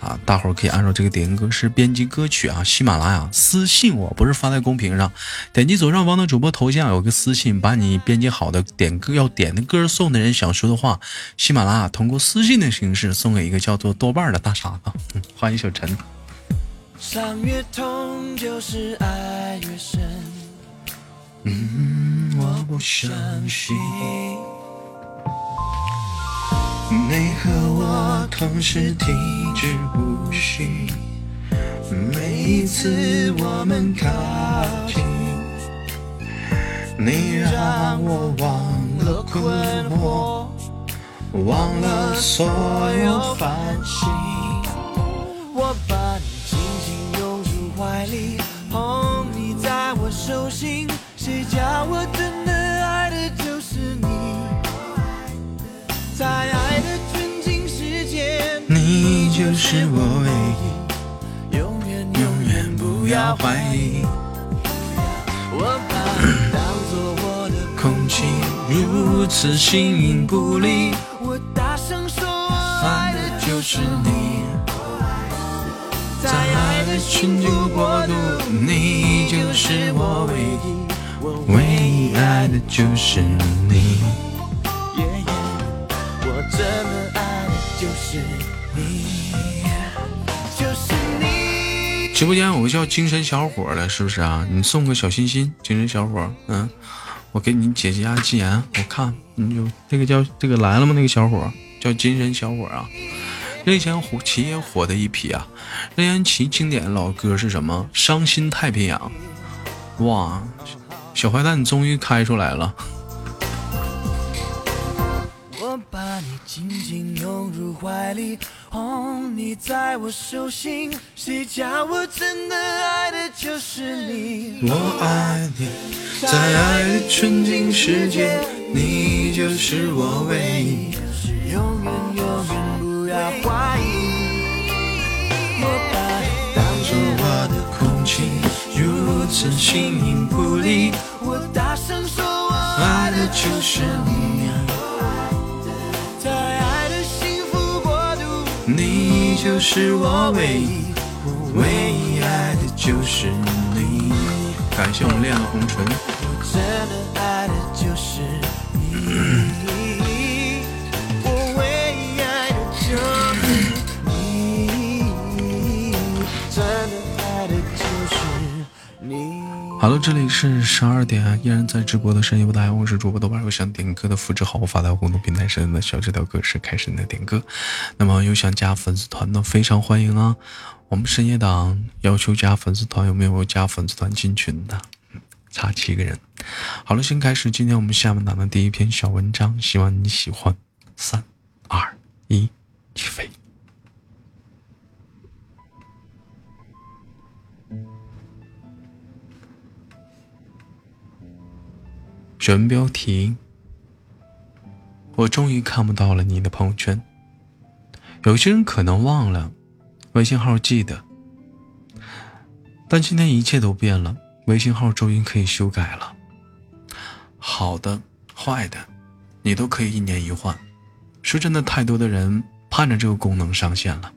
啊，大伙儿可以按照这个点歌格式编辑歌曲啊，喜马拉雅私信我，不是发在公屏上，点击左上方的主播头像有个私信，把你编辑好的点歌要点的歌送的人想说的话，喜马拉雅通过私信的形式送给一个叫做豆瓣儿的大傻子。嗯 欢迎小陈。伤越痛，就是爱越深。嗯，我不相信你和我同时停止呼吸，每一次我们靠近，你让我忘了困惑，忘了所有烦心。我把你紧紧拥入怀里，捧你在我手心。谁叫我真的爱的就是你？在就是我唯一，永远永远不要怀疑。我把你当作我的空气如此形影不离，我大声说，我爱的就是你。在爱的群酒国度，你就是我唯一，我唯一爱的就是你。我真的爱的就是直播间有个叫精神小伙的，是不是啊？你送个小心心，精神小伙，嗯，我给你姐姐家禁言，我看你就那个叫这个来了吗？那个小伙叫精神小伙啊。任贤齐也火的一批啊。任贤齐经典老歌是什么？伤心太平洋。哇，小坏蛋你终于开出来了。紧紧拥入怀里，哄你在我手心，谁叫我真的爱的就是你。我爱你，在爱的纯净世界，你就是我唯一。永远永远不要怀疑，我把你当做我的空气，如此形影不离，我大声说，我爱的就是你，你就是我唯一，唯一爱的就是你。感谢我们恋了红唇。我真的爱的就是你，我唯一爱的就是你，真的爱的就是你。哈喽，这里是十二点，依然在直播的深夜不打烊，我是主播豆瓣，有想点歌的复制好我发到互动平台上的小纸条格式开始你的点歌。那么有想加粉丝团的，非常欢迎啊！我们深夜党要求加粉丝团，有没有加粉丝团进群的？差七个人。好了，先开始今天我们下半档的第一篇小文章，希望你喜欢。三、二、一，起飞！选标题：我终于看不到了你的朋友圈。有些人可能忘了，微信号记得，但今天一切都变了，微信号终于可以修改了。好的、坏的，你都可以一年一换。说真的，太多的人盼着这个功能上线了，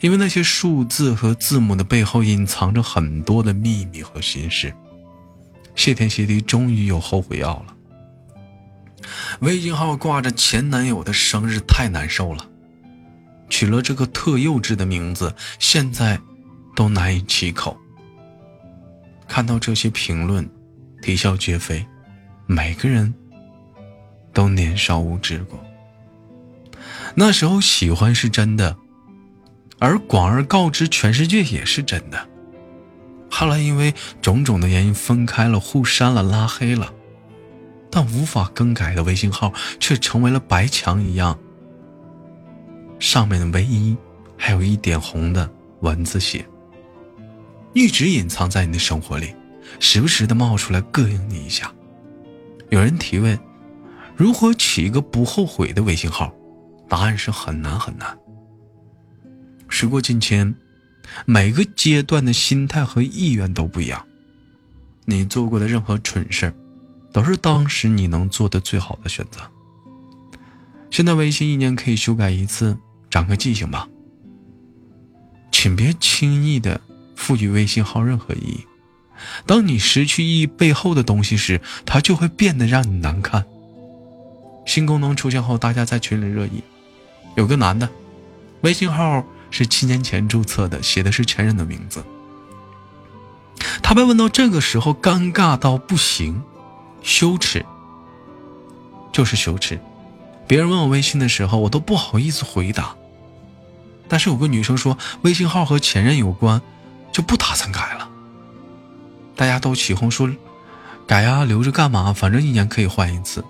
因为那些数字和字母的背后隐藏着很多的秘密和心事。谢天谢地，终于有后悔药了。微信号挂着前男友的生日，太难受了。取了这个特幼稚的名字，现在都难以启口。看到这些评论，啼笑皆非。每个人都年少无知过。那时候喜欢是真的，而广而告之全世界也是真的。后来因为种种的原因分开了，互删了，拉黑了，但无法更改的微信号却成为了白墙一样，上面的唯一还有一点红的文字写，一直隐藏在你的生活里，时不时的冒出来膈应你一下。有人提问：如何起一个不后悔的微信号？答案是很难很难。时过境迁。每个阶段的心态和意愿都不一样，你做过的任何蠢事都是当时你能做的最好的选择。现在微信一年可以修改一次，长个记性吧。请别轻易的赋予微信号任何意义。当你失去意义背后的东西时，它就会变得让你难看。新功能出现后，大家在群里热议，有个男的，微信号。是七年前注册的，写的是前任的名字。他被问到这个时候，尴尬到不行，羞耻，就是羞耻。别人问我微信的时候，我都不好意思回答。但是有个女生说微信号和前任有关，就不打算改了。大家都起哄说，改呀，留着干嘛？反正一年可以换一次。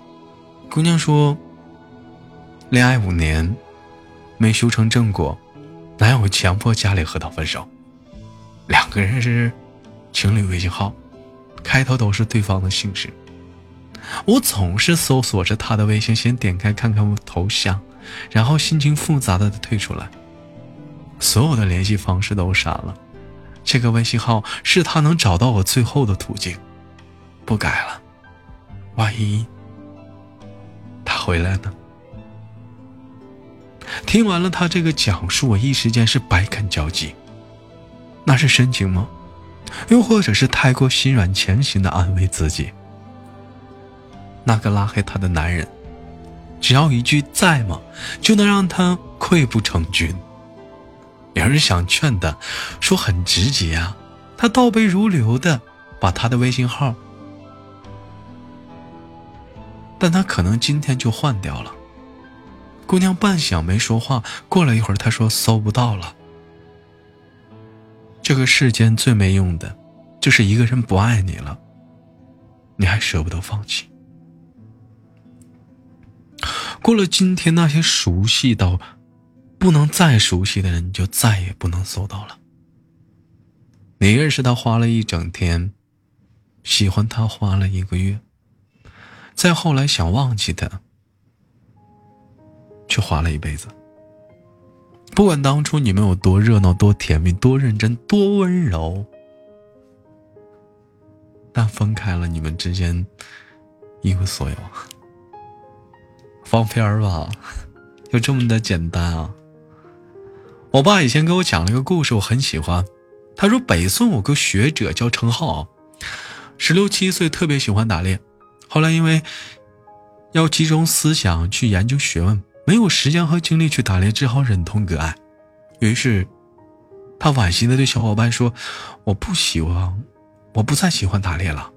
姑娘说，恋爱五年，没修成正果。男友强迫家里和他分手，两个人是情侣微信号，开头都是对方的姓氏。我总是搜索着他的微信，先点开看看我头像，然后心情复杂的退出来。所有的联系方式都删了。这个微信号是他能找到我最后的途径，不改了。万一他回来呢？听完了他这个讲述，我一时间是百感交集。那是深情吗？又或者是太过心软前行的安慰自己？那个拉黑他的男人，只要一句在吗，就能让他溃不成军。有人想劝他，说很直接啊，他倒背如流的把他的微信号，但他可能今天就换掉了。姑娘半晌没说话，过了一会儿，她说搜不到了。这个世间最没用的，就是一个人不爱你了，你还舍不得放弃。过了今天，那些熟悉到不能再熟悉的人，就再也不能搜到了。你认识他花了一整天，喜欢他花了一个月，再后来想忘记他。却花了一辈子。不管当初你们有多热闹、多甜蜜、多认真、多温柔，但分开了，你们之间一无所有。放片儿吧，就这么的简单啊！我爸以前给我讲了一个故事，我很喜欢。他说北宋有个学者叫程颢，十六七岁特别喜欢打猎，后来因为要集中思想去研究学问。没有时间和精力去打猎，只好忍痛割爱。于是，他惋惜的对小伙伴说：“我不喜欢，我不再喜欢打猎了。”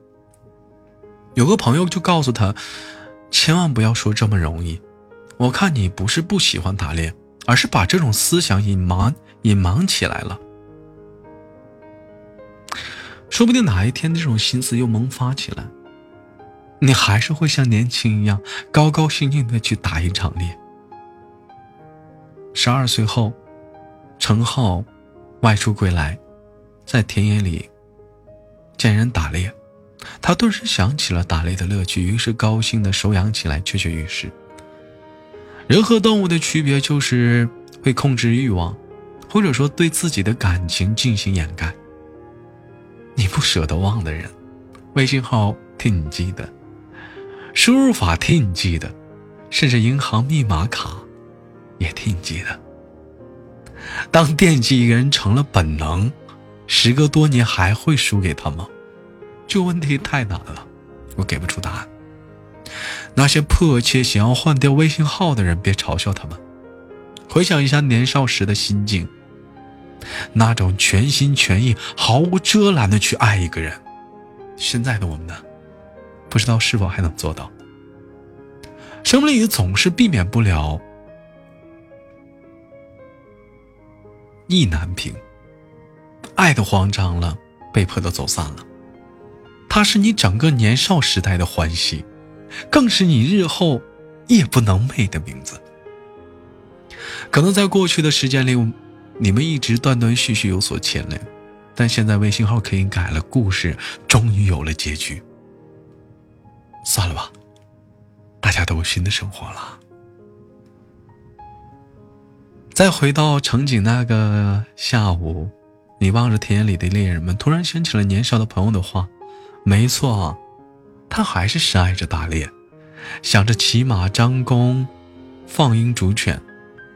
有个朋友就告诉他：“千万不要说这么容易，我看你不是不喜欢打猎，而是把这种思想隐瞒隐瞒起来了。说不定哪一天这种心思又萌发起来，你还是会像年轻一样高高兴兴的去打一场猎。”十二岁后，程浩外出归来，在田野里见人打猎，他顿时想起了打猎的乐趣，于是高兴的手痒起来，雀跃欲试。人和动物的区别就是会控制欲望，或者说对自己的感情进行掩盖。你不舍得忘的人，微信号替你记得，输入法替你记得，甚至银行密码卡。也替你记得。当惦记一个人成了本能，时隔多年还会输给他吗？这问题太难了，我给不出答案。那些迫切想要换掉微信号的人，别嘲笑他们。回想一下年少时的心境，那种全心全意、毫无遮拦的去爱一个人，现在的我们呢？不知道是否还能做到？生命里总是避免不了。意难平，爱的慌张了，被迫的走散了。它是你整个年少时代的欢喜，更是你日后夜不能寐的名字。可能在过去的时间里，你们一直断断续续有所牵连，但现在微信号可以改了，故事终于有了结局。算了吧，大家都有新的生活了。再回到城景那个下午，你望着田野里的猎人们，突然想起了年少的朋友的话。没错，他还是深爱着打猎，想着骑马张弓，放鹰逐犬，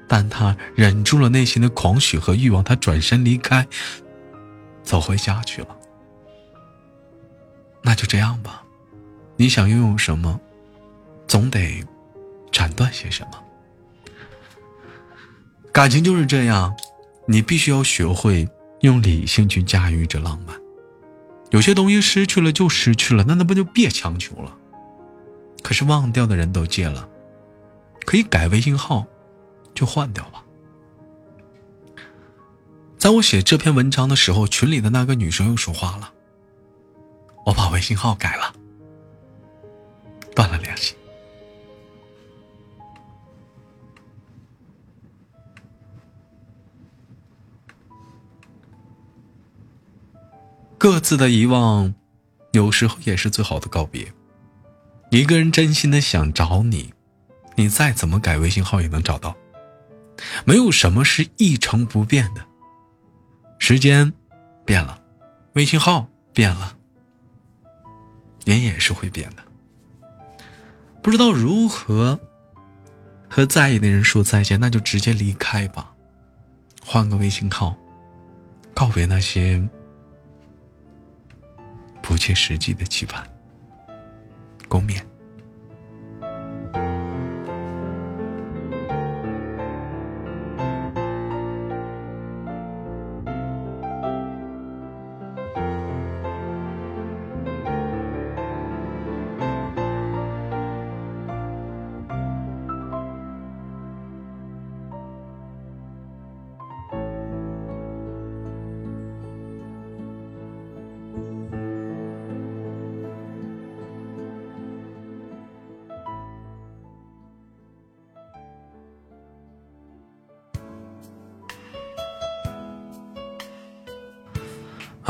但他忍住了内心的狂喜和欲望，他转身离开，走回家去了。那就这样吧，你想拥有什么，总得斩断些什么。感情就是这样，你必须要学会用理性去驾驭着浪漫。有些东西失去了就失去了，那那不就别强求了。可是忘掉的人都戒了，可以改微信号，就换掉吧。在我写这篇文章的时候，群里的那个女生又说话了，我把微信号改了，断了联系。各自的遗忘，有时候也是最好的告别。一个人真心的想找你，你再怎么改微信号也能找到。没有什么是一成不变的。时间变了，微信号变了，人也是会变的。不知道如何和在意的人说再见，那就直接离开吧，换个微信号，告别那些不切实际的期盼，共勉。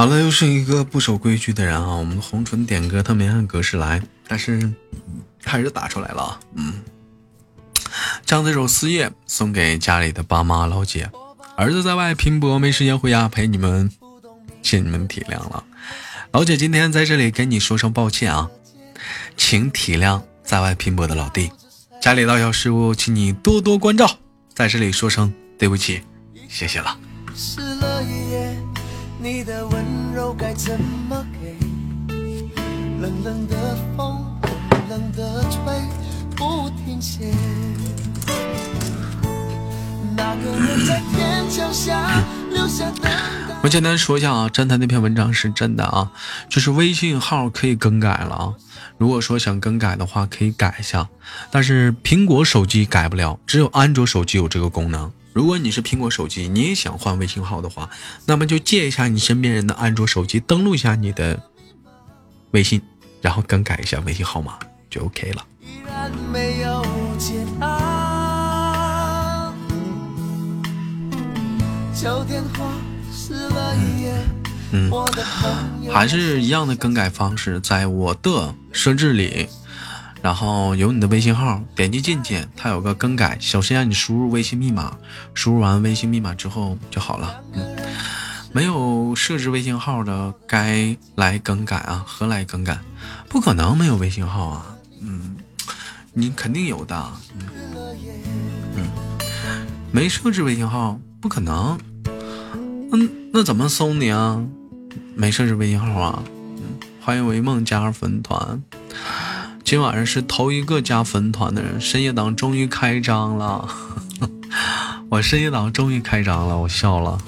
好了，又是一个不守规矩的人啊！我们的红唇点歌，他没按格式来，但是还是打出来了。嗯，将这首《四叶》送给家里的爸妈、老姐。儿子在外拼搏，没时间回家陪你们，请你们体谅了。老姐今天在这里跟你说声抱歉啊，请体谅在外拼搏的老弟。家里大小事务，请你多多关照。在这里说声对不起，谢谢了。你的温柔该怎么给？冷冷的风，冷冷的吹，不停歇。那个人在天桥下留下等。我简单说一下啊，站台那篇文章是真的啊，就是微信号可以更改了啊。如果说想更改的话，可以改一下，但是苹果手机改不了，只有安卓手机有这个功能。如果你是苹果手机，你也想换微信号的话，那么就借一下你身边人的安卓手机，登录一下你的微信，然后更改一下微信号码就 OK 了。嗯，还是一样的更改方式，在我的设置里。然后有你的微信号，点击进去，它有个更改，首先让你输入微信密码，输入完微信密码之后就好了。嗯，没有设置微信号的该来更改啊，何来更改？不可能没有微信号啊，嗯，你肯定有的，嗯，没设置微信号不可能，嗯，那怎么搜你啊？没设置微信号啊？欢迎为梦加入粉团。今晚上是头一个加粉团的人，深夜党终于开张了，我深夜党终于开张了，我笑了，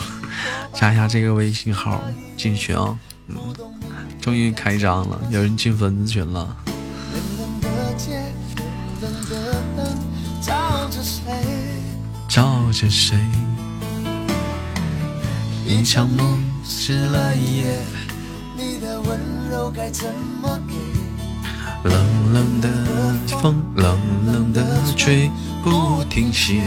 加一下这个微信号进群啊，嗯，终于开张了，有人进粉丝群了。照着谁？一场梦湿了一夜，你的温柔该怎么给？冷冷的风，冷冷的吹，不停歇。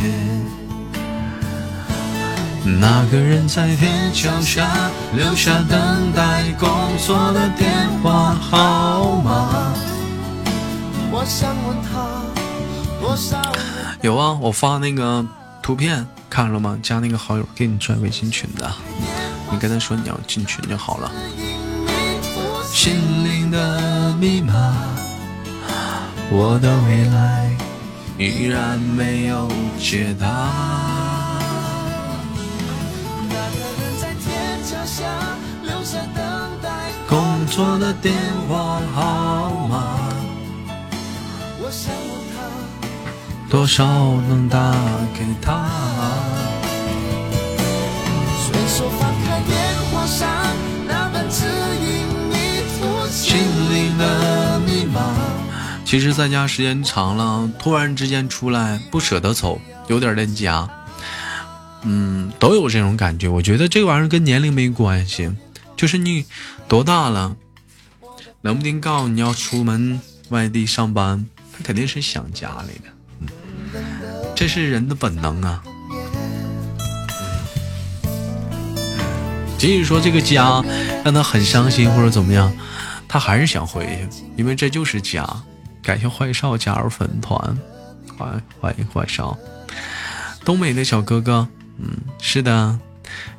那个人在天桥下留下等待工作的电话号码。我想问他多少？有啊，我发那个图片看了吗？加那个好友给你转微信群的，你跟他说你要进群就好了。心灵的密码。我的未来依然没有解答。那个人在天桥下留下等待工作的电话号码。我想问他，多少能打给他？随手翻开电话上那本指引迷途心灵的密码。其实在家时间长了，突然之间出来不舍得走，有点恋家，嗯，都有这种感觉。我觉得这玩意儿跟年龄没关系，就是你多大了，冷不丁告诉你要出门外地上班，他肯定是想家里的，这是人的本能啊。即使说这个家让他很伤心或者怎么样，他还是想回去，因为这就是家。感谢坏少加入粉团，欢欢迎坏少。东北的小哥哥，嗯，是的，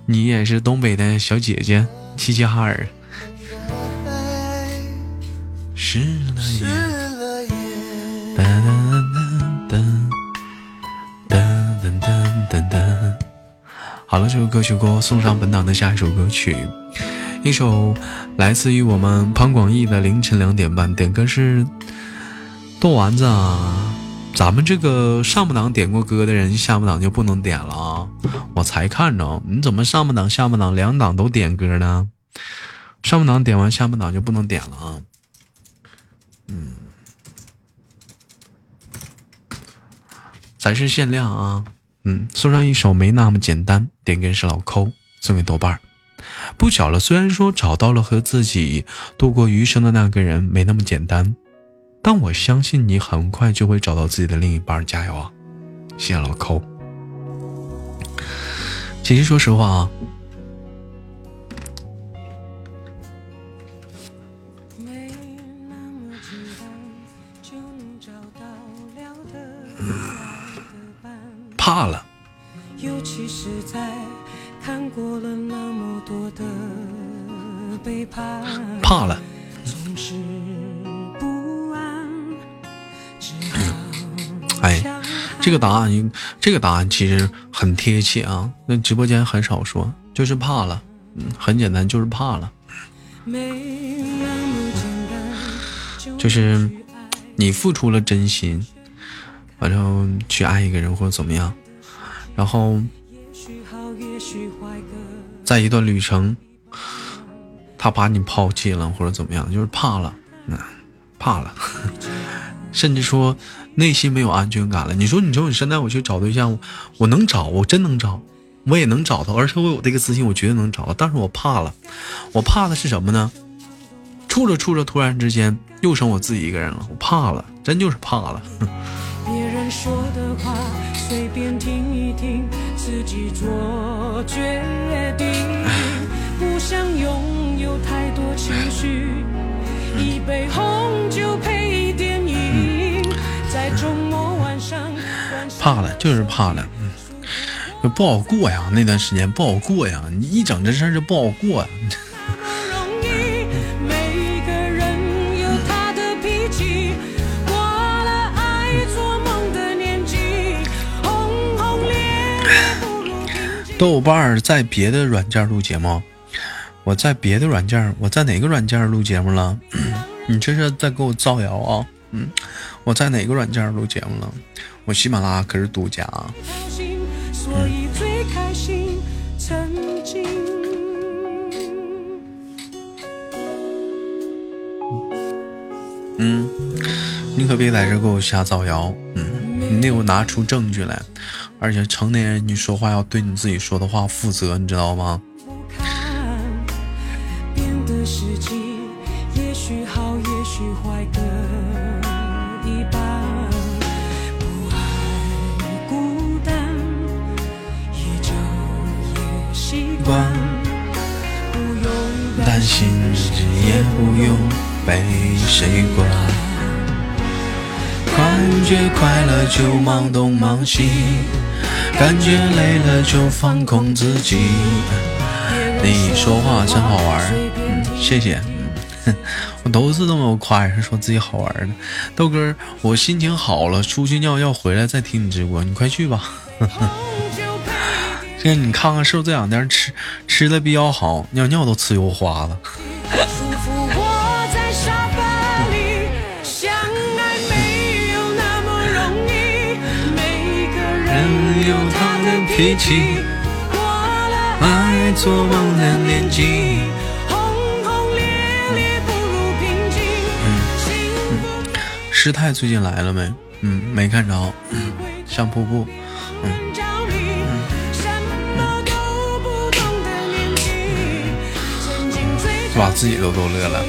你也是东北的小姐姐，齐齐哈尔。湿了眼，哒哒哒哒哒哒哒。好了，这首歌曲给我送上本档的下一首歌曲，一首来自于我们潘广义的凌晨两点半点歌是豆丸子啊。咱们这个上不档点过歌的人，下不档就不能点了啊！我才看着，你怎么上不档下不档两档都点歌呢？上不档点完下不档就不能点了啊！嗯，咱是限量啊！嗯，送上一首没那么简单，点歌是老抠，送给豆瓣儿。不巧了，虽然说找到了和自己度过余生的那个人，没那么简单，但我相信你很快就会找到自己的另一半，加油啊！谢谢老抠。其实说实话啊。怕了。怕了。哎，这个答案，这个答案其实很贴切啊。那直播间很少说，就是怕了。嗯，很简单，就是怕了。就是你付出了真心。反正去爱一个人或者怎么样，然后在一段旅程，他把你抛弃了或者怎么样，就是怕了，嗯，怕了，甚至说内心没有安全感了。你说，你说你现在我去找对象，我能找，我真能找，我也能找到，而且我有这个自信，我绝对能找到。但是我怕了，我怕的是什么呢？处着处着，突然之间又剩我自己一个人了，我怕了，真就是怕了。说的话随便听一听，自己做决定。不想拥有太多情绪，一杯红酒配电影，在周末晚上。怕了，就是怕了，嗯，不好过呀，那段时间不好过呀，你一整这事儿就不好过。豆瓣儿在别的软件录节目，我在别的软件，我在哪个软件录节目了？你这是在给我造谣啊？嗯，我在哪个软件录节目了？我喜马拉雅可是独家。嗯，你可别在这给我瞎造谣。嗯，你得给我拿出证据来。而且成年人，你说话要对你自己说的话负责，你知道吗？担心也不用被谁管，感觉快乐就忙东忙西。感觉累了就放空自己。你说话真好玩，嗯，谢谢。我都是这么夸人，说自己好玩的。豆哥，我心情好了，出去尿尿回来再听你直播，你快去吧。现在你看看，是不是这两天吃吃的比较好，尿尿都吃油花了。脾气，过了爱做梦的年纪，轰轰烈烈不如平静。嗯，师太最近来了没？嗯，没看着。嗯，上瀑布。嗯。就把自己都逗乐了。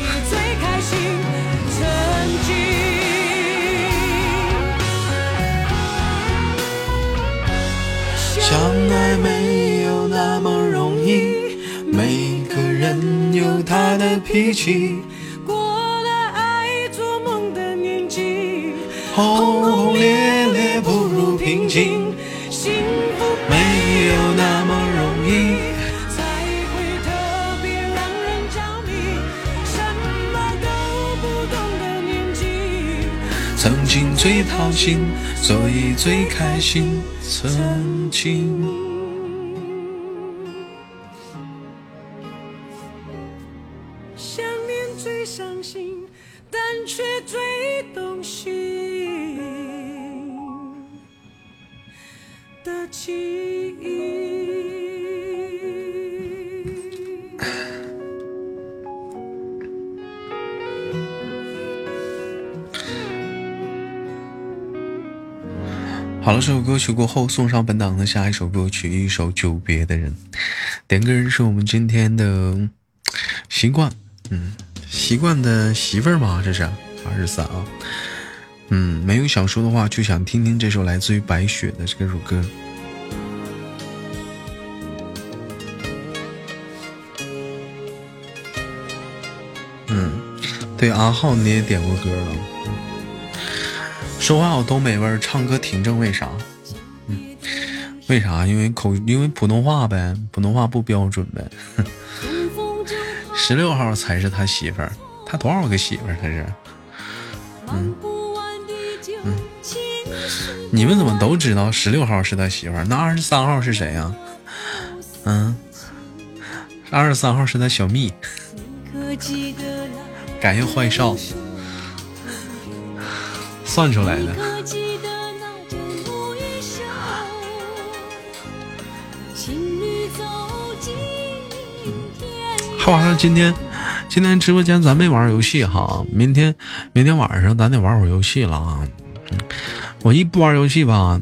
相爱没有那么容易每个人有他的脾气。过了爱做梦的年纪轰轰烈烈不如平静。幸福没有那么容易才会特别让人着迷。什么都不懂的年纪曾经最掏心所以最开心。曾经，好了，这首歌曲过后，送上本档的下一首歌曲，一首《久别的人》。点歌人是我们今天的习惯，嗯，习惯的媳妇儿吗？这是二十三啊。嗯，没有想说的话，就想听听这首来自于白雪的这首歌。嗯，对，阿浩你也点过歌了。说话有东北味儿，唱歌挺正，为啥？嗯，为啥？因为口，因为普通话呗，普通话不标准呗。十六号才是他媳妇儿，他多少个媳妇儿？他是？嗯嗯，你们怎么都知道十六号是他媳妇儿？那二十三号是谁呀？嗯，二十三号是他小蜜。感谢坏少。算出来的。还晚上今天，今天直播间咱没玩游戏哈，明天明天晚上咱得玩会儿游戏了啊。我一不玩游戏吧，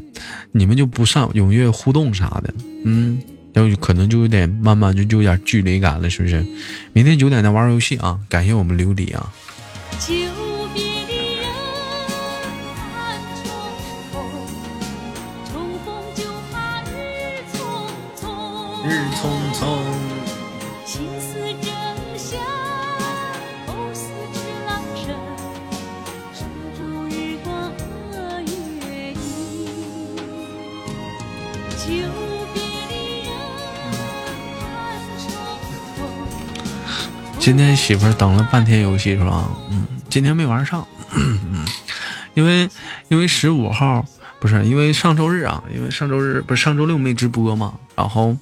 你们就不上踊跃互动啥的，嗯，要可能就有点慢慢就就有点距离感了，是不是？明天九点再玩游戏啊！感谢我们琉璃啊。今天媳妇儿等了半天游戏是吧？嗯，今天没玩上，嗯，因为因为十五号不是因为上周日啊，因为上周日不是上周六没直播嘛，然后。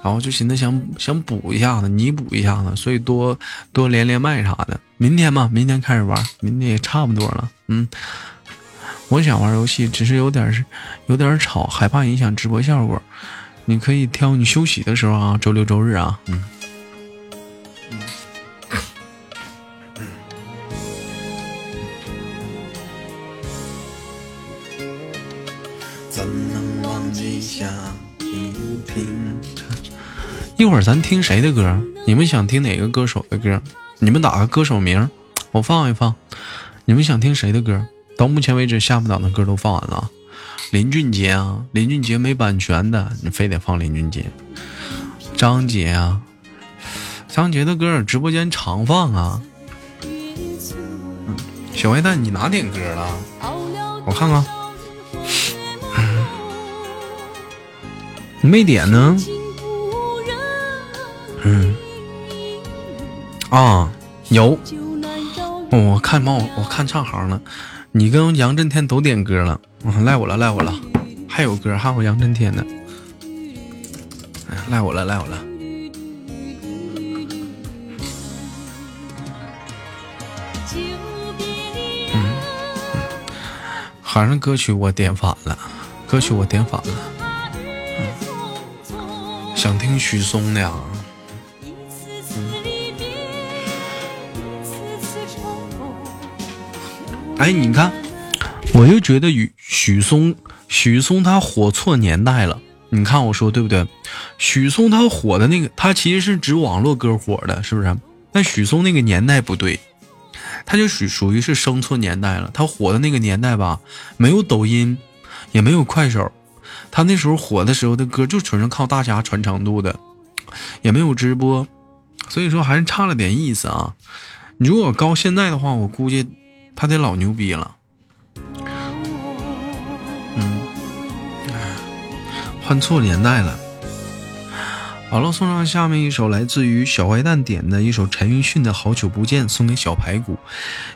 然后就寻思想想补一下子，弥补一下子，所以多多连连麦啥的。明天吧，明天开始玩，明天也差不多了。嗯，我想玩游戏，只是有点是有点吵，害怕影响直播效果。你可以挑你休息的时候啊，周六周日啊。嗯。会儿咱听谁的歌？你们想听哪个歌手的歌？你们打个歌手名，我放一放。你们想听谁的歌？到目前为止下不档的歌都放完了。林俊杰啊，林俊杰没版权的，你非得放林俊杰。张杰啊，张杰的歌直播间常放啊。小坏蛋，你哪点歌了？我看看。你没点呢？嗯，啊，有，我看帮我看唱行了，你跟杨震天都点歌了，赖我了赖我了，还有歌还有杨震天的，哎，赖我了赖我了，嗯，好像歌曲我点反了，歌曲我点反了，想听许嵩的呀。哎，你看，我就觉得许许嵩，许嵩他火错年代了。你看我说对不对？许嵩他火的那个，他其实是指网络歌火的，是不是？但许嵩那个年代不对，他就属属于是生错年代了。他火的那个年代吧，没有抖音，也没有快手，他那时候火的时候的歌就纯是靠大家传承度的，也没有直播，所以说还是差了点意思啊。如果高现在的话，我估计。他得老牛逼了，嗯，换错年代了。好了，送上下面一首来自于小坏蛋点的一首陈奕迅的《好久不见》，送给小排骨。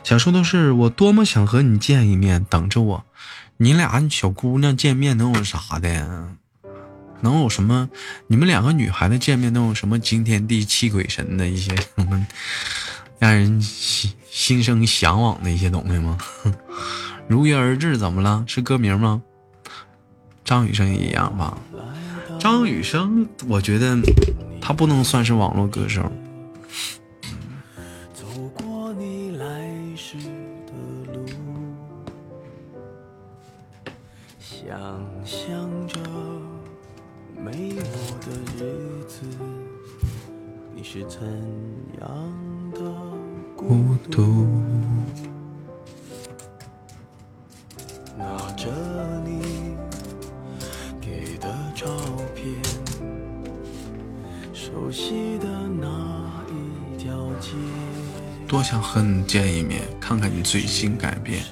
想说的是，我多么想和你见一面，等着我。你俩小姑娘见面能有啥的？能有什么？你们两个女孩子见面能有什么惊天地泣鬼神的一些什么 让人心心生向往的一些东西吗？如约而至，怎么了？是歌名吗？张雨生也一样吧。张雨生，我觉得他不能算是网络歌手。走过你来时的路，想象孤独？拿着你给的照片，熟悉的那一条街。多想和你见一面，看看你最新改变。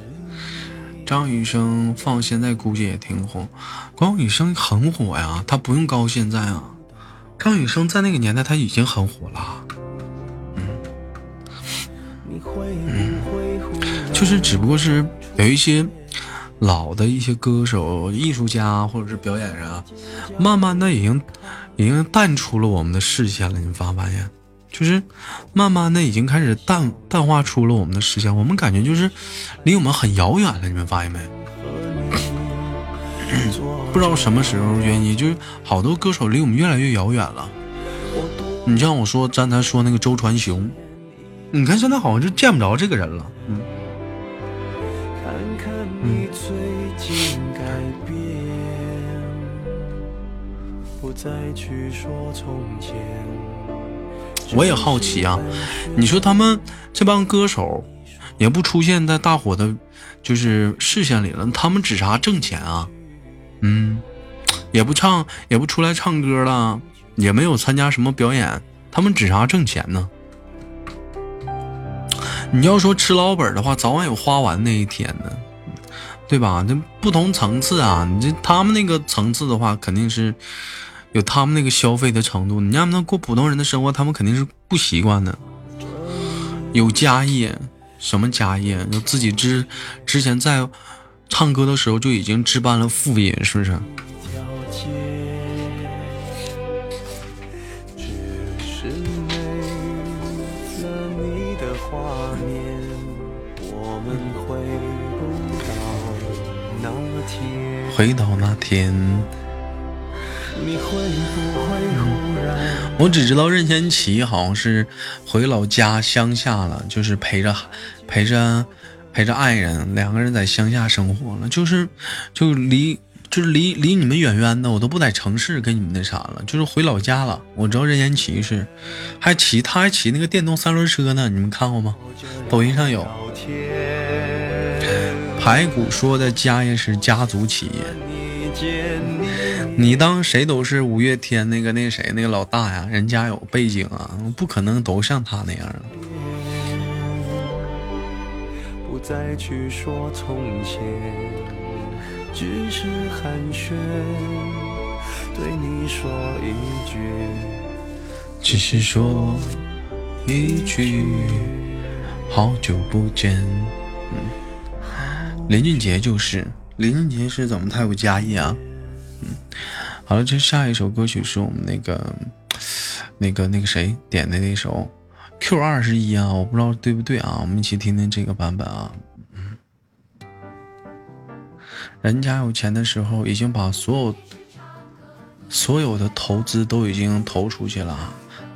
张雨生放现在估计也挺火，张雨生很火呀，他不用高现在啊。张雨生在那个年代他已经很火了，嗯就是只不过是有一些老的一些歌手、艺术家或者是表演人啊，慢慢的已经已经淡出了我们的视线了。你发没发现？就是慢慢的已经开始淡淡化出了我们的视线，我们感觉就是离我们很遥远了。你们发现没？不知道什么时候原因，就是好多歌手离我们越来越遥远了。你像我说刚才说那个周传雄，你看现在好像就见不着这个人了。嗯，看看你最近改变，不再去说从前。我也好奇啊，你说他们这帮歌手也不出现在大伙的，就是视线里了，他们指啥挣钱啊？嗯，也不唱，也不出来唱歌了，也没有参加什么表演，他们指啥挣钱呢？你要说吃老本的话，早晚有花完那一天呢，对吧？这不同层次啊，你这他们那个层次的话，肯定是有他们那个消费的程度。你让他们过普通人的生活，他们肯定是不习惯的。有家业，什么家业？就自己之之前在唱歌的时候就已经置办了副业，是不是？回到那天，你会不会忽然我只知道任贤齐好像是回老家乡下了，就是陪着陪着陪着爱人，两个人在乡下生活了，就是就离就是离离你们远远的，我都不在城市跟你们那啥了，就是回老家了。我知道任贤齐是还骑他还骑那个电动三轮车呢，你们看过吗？抖音上有。排骨说的家业是家族企业，你当谁都是五月天那个那谁那个老大呀？人家有背景啊，不可能都像他那样啊。不再去说从前，只是寒暄，对你说一句。只是说一句好久不见。嗯，林俊杰就是林俊杰是怎么他有家业啊？嗯，好了，这下一首歌曲是我们那个那个那个谁点的那首 Q 二十一啊，我不知道对不对啊，我们一起听听这个版本啊。嗯，人家有钱的时候已经把所有所有的投资都已经投出去了，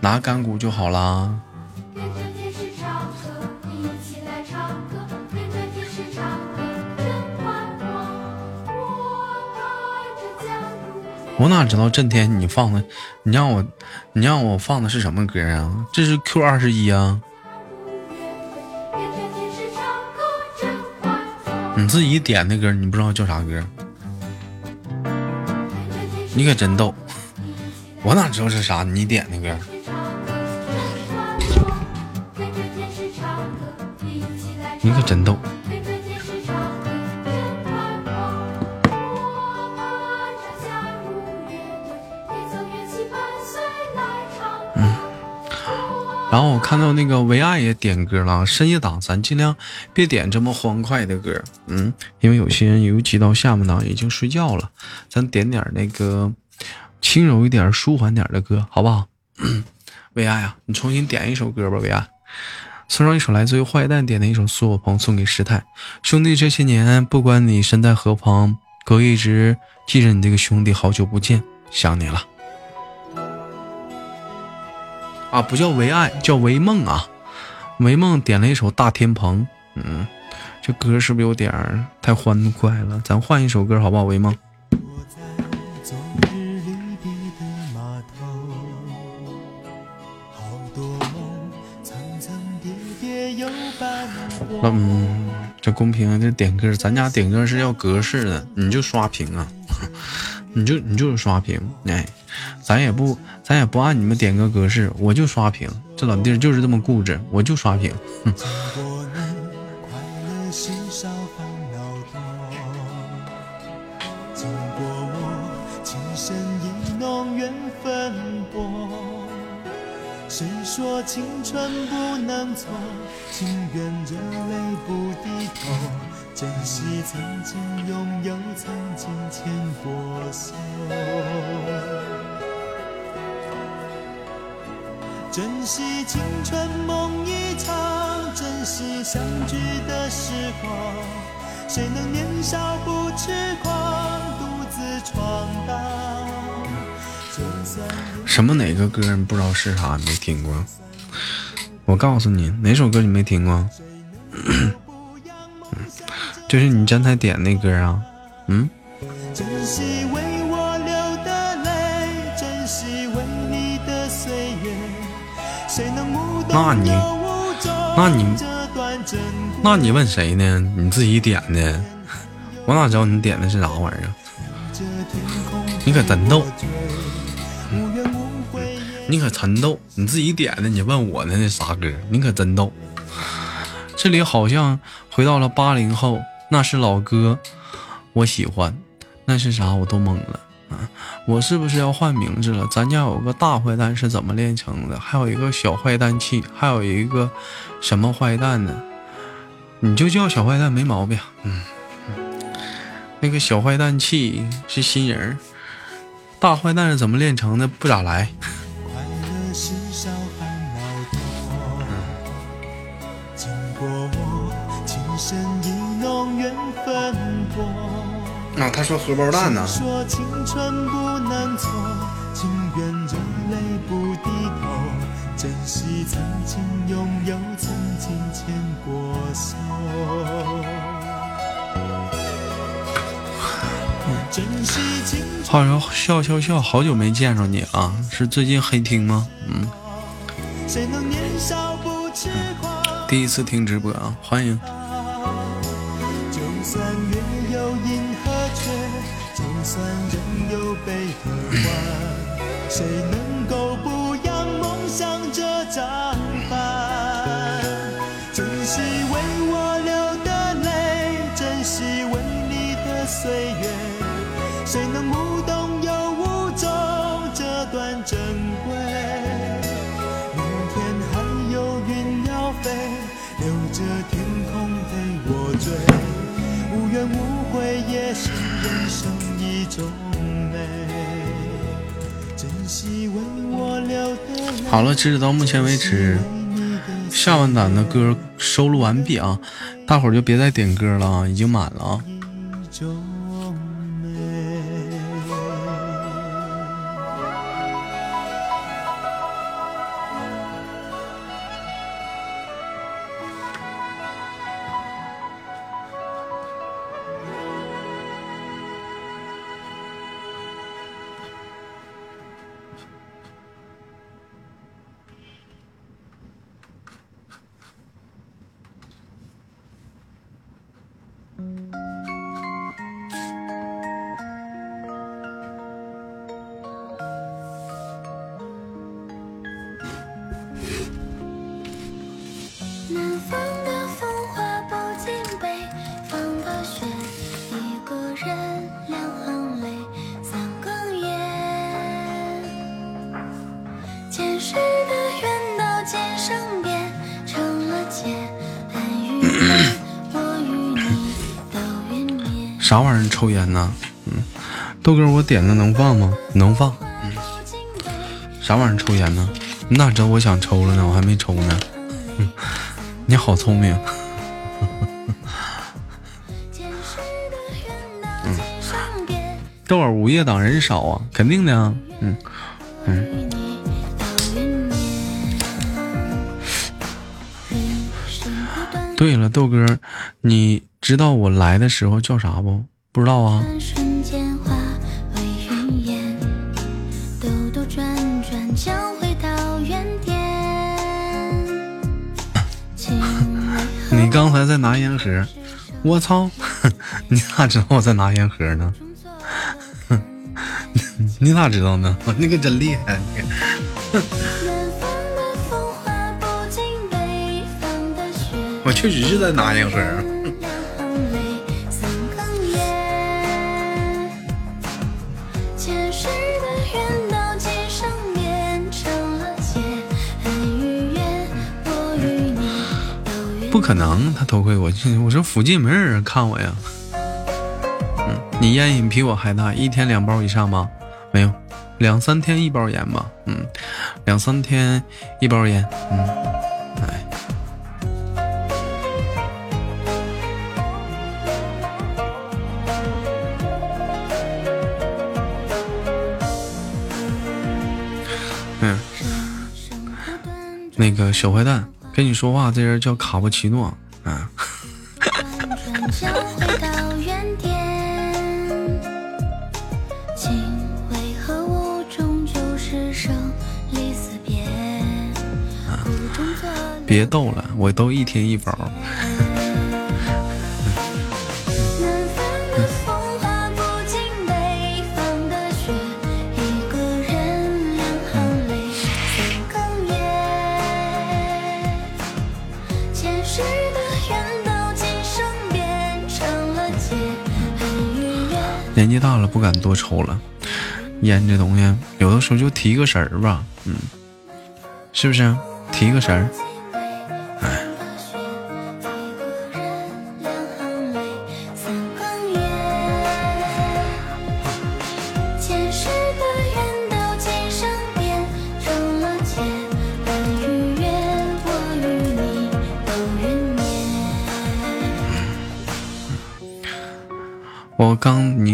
拿干股就好啦。我哪知道震天你放的，你让我，你让我放的是什么歌啊？这是 Q 二十一啊，你自己点的歌，你不知道叫啥歌？你可真逗，我哪知道是啥？你点的歌，你可真逗。然后我看到那个唯爱也点歌了，深夜档咱尽量别点这么欢快的歌，嗯，因为有些人尤其到下半档已经睡觉了，咱点点那个轻柔一点、舒缓点的歌，好不好？唯爱啊，你重新点一首歌吧，唯爱。送上一首来自于坏蛋点的一首《苏有朋》，送给师太兄弟。这些年，不管你身在何方，哥一直记着你这个兄弟。好久不见，想你了。啊，不叫唯爱，叫唯梦啊。唯梦点了一首《大天蓬》，嗯，这歌是不是有点太欢快了？咱换一首歌好不好？唯梦。嗯，这公屏这点歌，咱家点歌是要格式的，你就刷屏啊，你就你就是刷屏，哎，咱也不咱也不按你们点歌格式，我就刷屏，这老弟就是这么固执，我就刷屏。谁说青春不能错？情愿热泪不低头，珍惜曾经拥有，曾经牵过手。珍惜青春梦一场，珍惜相聚的时光。谁能年少不痴狂，独自闯荡？什么哪个歌你不知道是啥？没听过？我告诉你，哪首歌你没听过？就是你刚才点那歌啊？嗯？那你，那你，那你问谁呢？你自己点的，我哪知道你点的是啥玩意儿？你可真逗！你可真逗，你自己点的，你问我呢那啥歌？你可真逗。这里好像回到了八零后，那是老歌，我喜欢。那是啥？我都懵了。我是不是要换名字了？咱家有个大坏蛋是怎么炼成的？还有一个小坏蛋气，还有一个什么坏蛋呢？你就叫小坏蛋没毛病。嗯，那个小坏蛋气是新人，大坏蛋是怎么炼成的？不咋来。那他说荷包蛋呢？好像笑笑笑，好久没见着你啊，是最近黑听吗？嗯。第一次听直播啊，欢迎。谁能够不扬梦想这张帆？珍惜为我流的泪，珍惜为你的岁月。谁能无动又无衷这段珍贵？明天还有云要飞，留着天空陪我追。无怨无悔也是人生一种好了，截止到目前为止，下半档的歌收录完毕啊，大伙儿就别再点歌了啊，已经满了啊。抽烟呢？嗯，豆哥，我点的能放吗？能放。嗯，啥玩意儿抽烟呢？你咋知道我想抽了呢？我还没抽呢。嗯，你好聪明。嗯，豆儿午夜党人少啊，肯定的啊。嗯嗯。对了，豆哥，你知道我来的时候叫啥不？不知道啊。你刚才在拿烟盒，我操！你咋知道我在拿烟盒呢？你咋知道呢？你可真厉害！我确实是在拿烟盒。不可能，他偷窥我，我说附近没人看我呀。嗯，你烟瘾比我还大，一天两包以上吗？没有，两三天一包烟吧。嗯，两三天一包烟。嗯。那个小坏蛋跟你说话，这人叫卡布奇诺 啊。别逗了，我都一天一包。年纪大了，不敢多抽了。烟这东西，有的时候就提个神儿吧，嗯，是不是？提个神儿。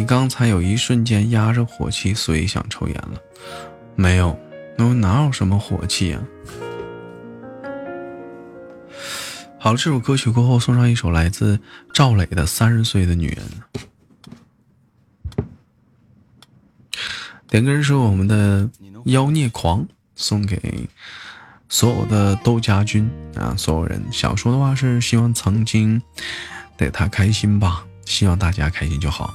刚，才有一瞬间压着火气，所以想抽烟了。没有，那哪有什么火气啊？好了，这首歌曲过后，送上一首来自赵磊的《三十岁的女人》。点歌人是我们的妖孽狂，送给所有的豆家军啊，所有人想说的话是希望曾经得他开心吧。希望大家开心就好。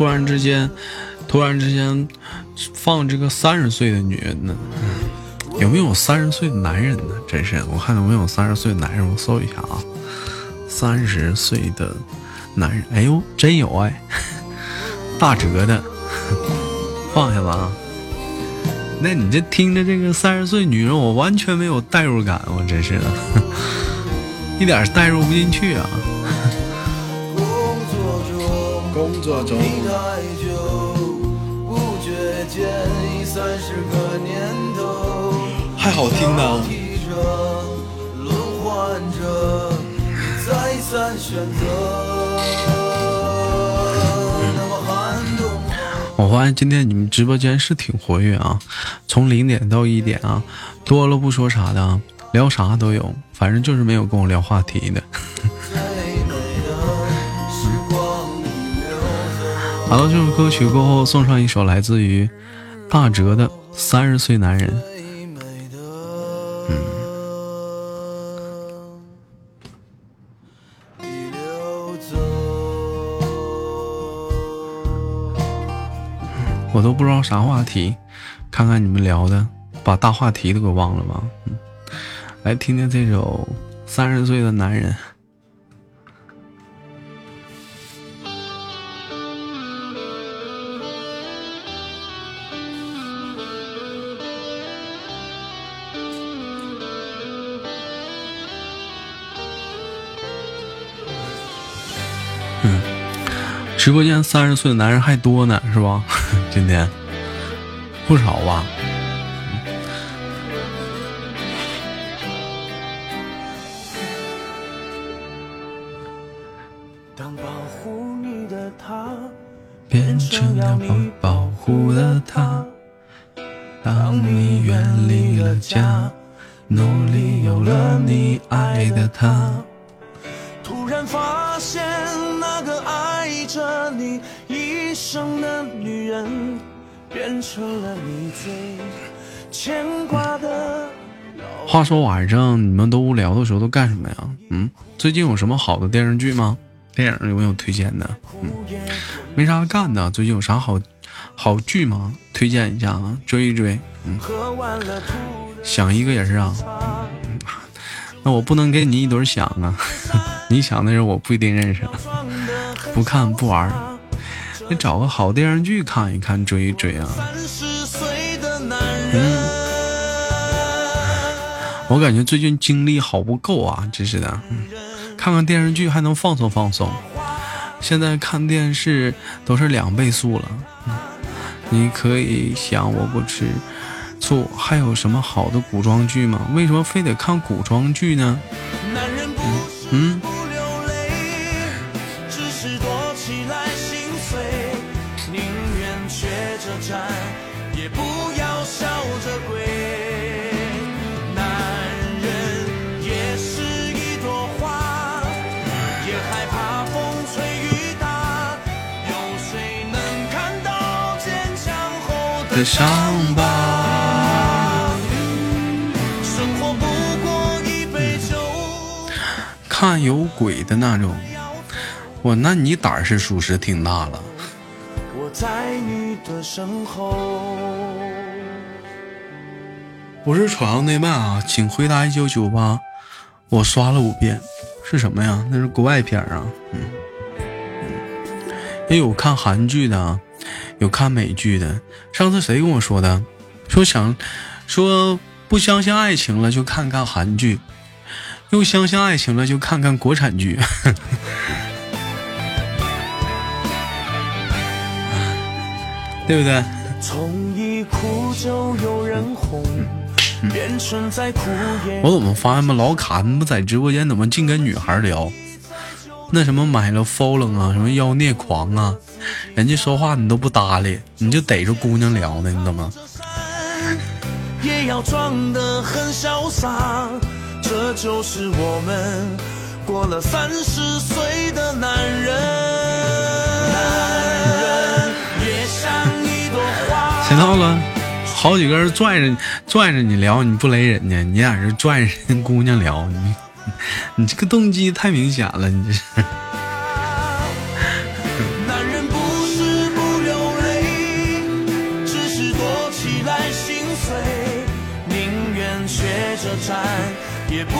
突然之间，突然之间放这个三十岁的女人呢？有没有三十岁的男人呢？真是，我看有没有三十岁的男人，我搜一下啊。三十岁的男人，哎呦，真有哎，大哲的，放下吧啊。那你这听着这个三十岁女人，我完全没有代入感，我真是的，一点代入不进去啊。工作中，工作中你太久，不觉间已三十个年头。还好听呢。替着，轮换着，再三选择。我发现今天你们直播间是挺活跃啊，从零点到一点啊，多了不说啥的啊，聊啥都有，反正就是没有跟我聊话题的。好了，这首歌曲过后送上一首来自于大哲的《三十岁男人》。最美的，已流走。我都不知道啥话题，看看你们聊的，把大话题都给忘了吧。嗯，来听听这首《三十岁的男人》。直播间三十岁的男人还多呢，是吧？今天不少吧？当保护你的他变成了保保护的他。当你远离了家，努力有了你爱的他。突然发现那个爱着你一生的女人，变成了你最牵挂的。话说晚上你们都无聊的时候都干什么呀？嗯，最近有什么好的电视剧吗？电影有没有推荐的？嗯，没啥干的，最近有啥好好剧吗？推荐一下啊，追一追。嗯，想一个人啊。那我不能给你一堆想啊，你想的人我不一定认识，不看不玩儿。你找个好电视剧看一看，追一追啊。三十岁的男人。我感觉最近精力好不够啊，真是的。嗯，看看电视剧还能放松放松，现在看电视都是两倍速了。嗯，你可以想我不吃醋，还有什么好的古装剧吗？为什么非得看古装剧呢？男人不是嗯的的伤疤。生活不过一杯酒。看有鬼的那种，我那你胆儿是属实挺大了。我我在你的身后。不是闯入内漫啊，请回答一九九八。我刷了五遍，是什么呀？那是国外片啊。嗯，也有看韩剧的，有看美剧的。上次谁跟我说的？说想说不相信爱情了，就看看韩剧；又相信爱情了，就看看国产剧。对不对？从一哭就有人哄，变成在哭也我怎么发现嘛？老卡，你不在直播间怎么净跟女孩聊？那什么买了 follow 啊，什么妖孽狂啊，人家说话你都不搭理，你就逮着姑娘聊呢？你怎么？也要装得很潇洒，这就是我们过了三十岁的男人。男人也像一朵花。谁到了？好几个人拽着拽着你聊，你不勒人家，你俩是拽着人姑娘聊，你 你这个动机太明显了，你这。男人不是不流泪，只是躲起来心碎，宁愿学着站，也不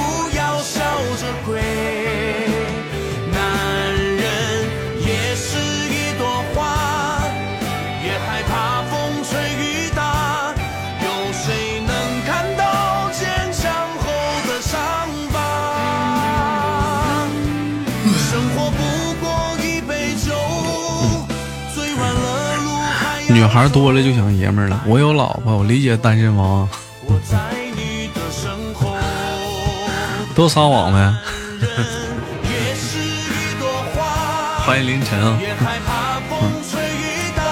女孩多了就想爷们儿了。我有老婆，我理解单身王，我在你的身后。多撒网呗。也是一朵花，欢迎凌晨啊！也害怕风吹雨打，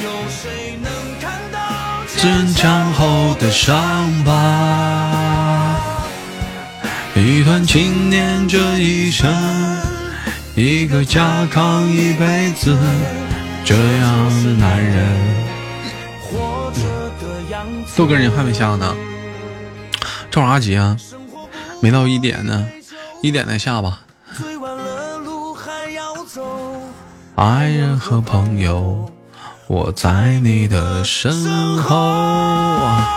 有谁能看到坚强后的伤疤，一段情念这一生，一个家扛一辈子，这样的男人。活着的样子？豆哥，你还没下呢？着啥急啊？没到一点呢，一点再下吧。爱人和朋友，我在你的身后啊。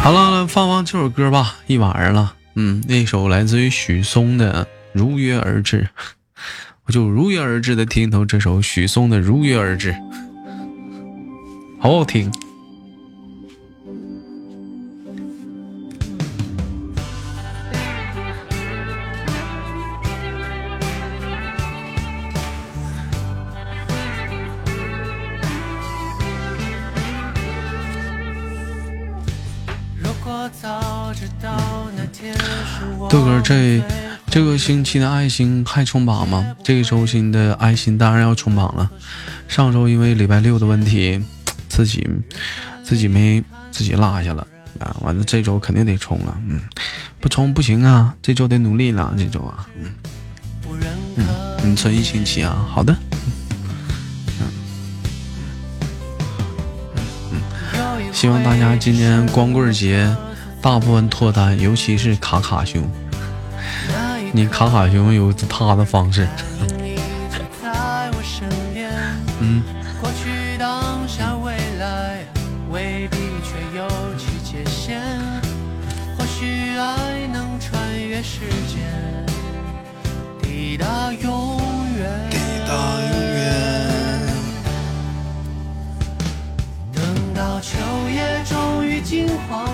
好了，放放这首歌吧，一晚上了。嗯，那首来自于许嵩的《如约而至》，我就如约而至的听头这首许嵩的《如约而至》，好好听。如果早知道那天是我豆哥，这这个星期的爱心还冲榜吗？这个周星的爱心当然要冲榜了。上周因为礼拜六的问题，自己自己没自己落下了啊。完了这周肯定得冲了，嗯，不冲不行啊，这周得努力了，这周啊，嗯嗯，你存一星期啊，好的，有一希望大家今年光棍节大部分脱单，尤其是卡卡兄，你卡卡熊有他的方式，在我身边，嗯。过去、当下、未来，未必却有其界限。或许爱能穿越时间，抵达永远。抵达永远。等到秋叶终于金黄，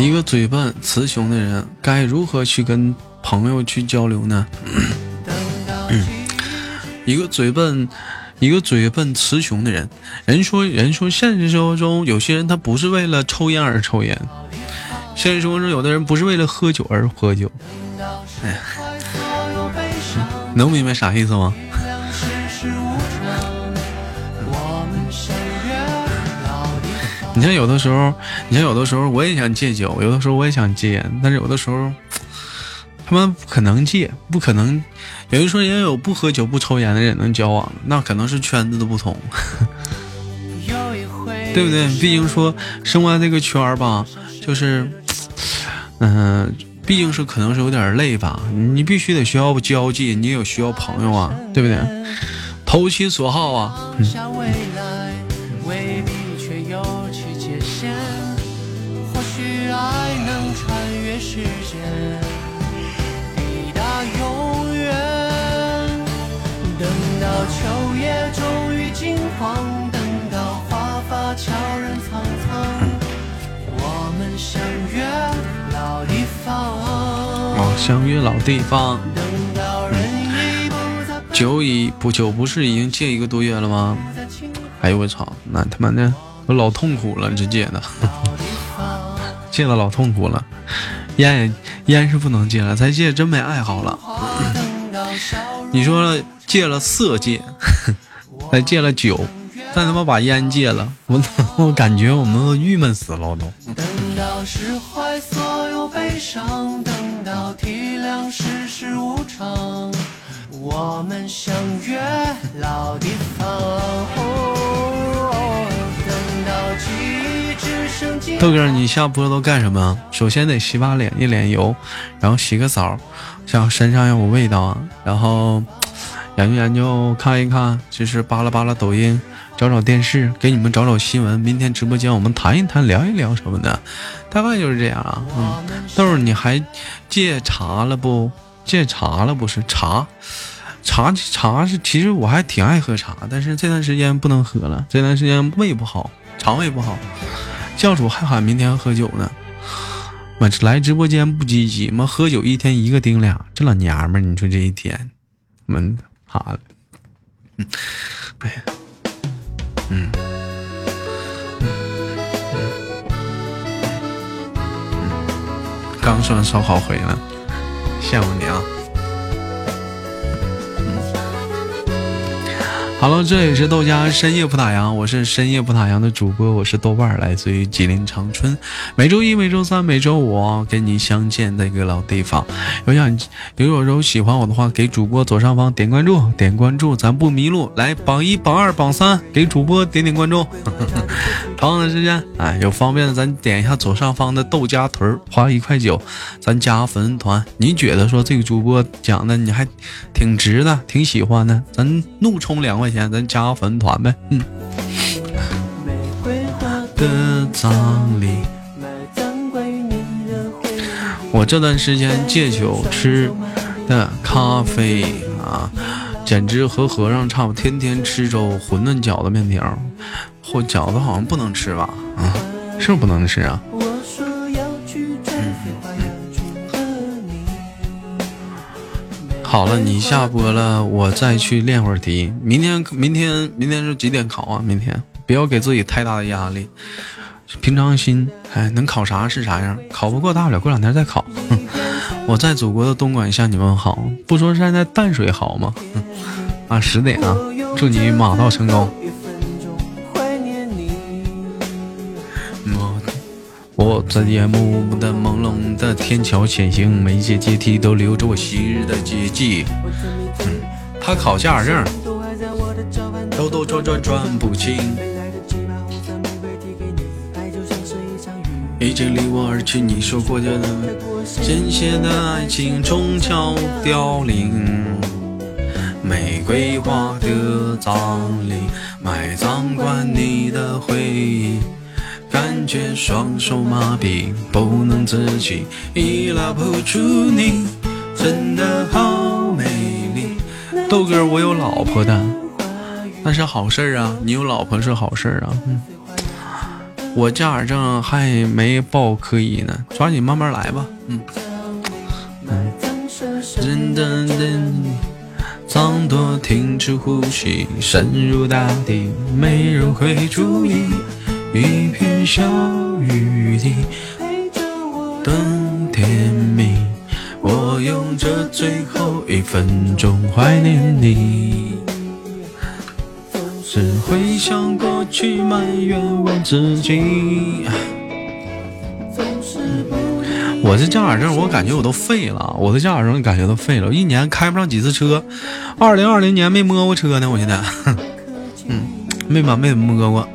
一个嘴笨词穷的人，该如何去跟朋友去交流呢？嗯一个嘴笨，一个嘴笨词穷的人，人说人说现实生活中有些人他不是为了抽烟而抽烟，现实生活中有的人不是为了喝酒而喝酒，哎，能明白啥意思吗？你像有的时候，你像有的时候我也想戒酒，有的时候我也想戒烟，但是有的时候，他们不可能戒，不可能。有人说也有不喝酒不抽烟的人能交往，那可能是圈子的不同，对不对？毕竟说生活这个圈儿吧，就是，嗯、毕竟是可能是有点累吧。你必须得需要交际，你也有需要朋友啊，对不对？投其所好啊。放到秋叶终于金黄，等到花发悄然苍苍，我们相约老地方。哦，相约老地方。等到人已不再酒已不酒不是已经戒一个多月了吗？哎呦我操，那他妈的我老痛苦了，这戒的。戒的老痛苦了。烟也烟是不能戒了，再戒真没爱好了。你说戒了色戒，还戒了酒，再他妈把烟戒了，我 我感觉我们都郁闷死了，我都。等到释怀所有悲伤，等到体谅世事无常，我们相约老地方。哦豆哥，你下播都干什么？首先得洗把脸，一脸油，然后洗个澡，像身上要有味道啊。然后研究研究，看一看，就是扒拉扒拉抖音，找找电视，给你们找找新闻。明天直播间我们谈一谈，聊一聊什么的，大概就是这样啊。嗯，豆儿，你还戒茶了不？戒茶了不是茶。茶茶是，其实我还挺爱喝茶，但是这段时间不能喝了，这段时间胃不好，肠胃不好。教主还喊明天喝酒呢，我来直播间不积极，妈喝酒一天一个顶俩，这老娘们儿，你说这一天，们哈，嗯，哎呀，嗯，嗯，嗯，刚吃完烧烤回来，羡慕你啊。好了，这里是豆家深夜不打烊，我是深夜不打烊的主播，我是豆瓣，来自于吉林长春。每周一、每周三、每周五跟你相见的一个老地方。有想有有时候喜欢我的话，给主播左上方点关注，点关注咱不迷路。来榜一、榜二、榜三，给主播点点关注。同样的时间，哎，有方便的咱点一下左上方的豆家屯，花一块九，咱加粉丝团。你觉得说这个主播讲的你还挺值的，挺喜欢的，咱怒充两块块钱，咱加个粉丝团呗。嗯。玫瑰花的葬礼。埋葬关于你的回。我这段时间戒酒吃的咖啡啊，简直和和尚差不多，天天吃粥、馄饨、饺子、面条，或饺子好像不能吃吧？啊，是不是不能吃啊？好了，你下播了，我再去练会儿题。明天，明天，明天是几点考啊？明天不要给自己太大的压力，平常心。哎，能考啥是啥样，考不过大不了过两天再考。我在祖国的东莞向你们好，不说现在淡水好吗？啊，十点啊，祝你马到成功。我在夜幕的朦胧的天桥前行，每一阶阶梯都留着我昔日的足迹。我这一天他考驾驶证。兜兜转转转不清，已经离我而去。你说过的太过现实真切的爱情终将凋零，玫瑰花的葬礼，埋葬完你的回忆。感觉双手麻痹，不能自己，已拉不住你，真的好美丽。豆哥，我有老婆的，那是好事啊！你有老婆是好事啊。嗯，我驾驶证还没报科一呢，抓紧慢慢来吧。嗯，埋葬深深真的的，藏多停止呼吸，深入大地，没人会注意。一片小雨滴陪着我的甜蜜，我用这最后一分钟怀念你。只会想过去，埋怨我自己。我这驾驶证，我感觉我都废了，我的驾驶证感觉都废了，我一年开不上几次车。二零二零年没摸过车呢，我现在，嗯，没把妹子摸过。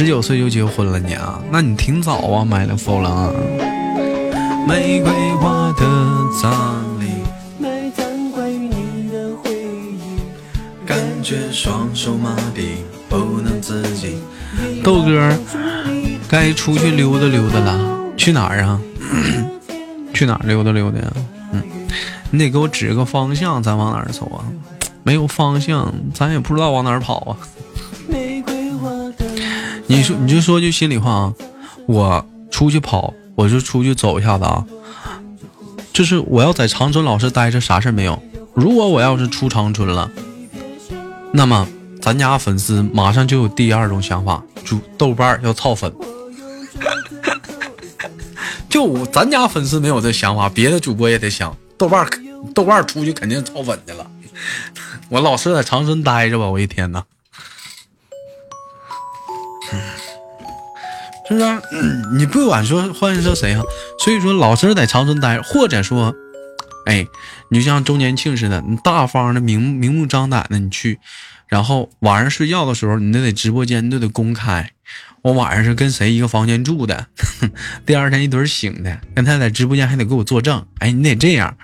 十九岁就结婚了你啊？那你挺早啊，买了佛朗。玫瑰花的葬礼，埋葬关于你的回忆。感觉双手麻痹，不能自己。豆哥，该出去溜达溜达了，去哪儿啊？去哪儿溜达溜达呀？嗯，你得给我指个方向，咱往哪儿走啊？没有方向，咱也不知道往哪儿跑啊。你说，你就说句心里话啊，我出去跑，我就出去走一下子啊。就是我要在长春老师待着，啥事儿没有。如果我要是出长春了，那么咱家粉丝马上就有第二种想法，就豆瓣儿要操粉。就咱家粉丝没有这想法，别的主播也得想，豆瓣儿豆瓣儿出去肯定操粉去了。我老是在长春待着吧，我一天呐。是不是、你不管说换说谁啊，所以说老实在长春待着，或者说，哎，你就像周年庆似的，你大方的明明目张胆的你去，然后晚上睡觉的时候，你都得直播间都得公开。我晚上是跟谁一个房间住的，第二天一堆醒的，跟他在直播间还得给我作证。哎，你得这样。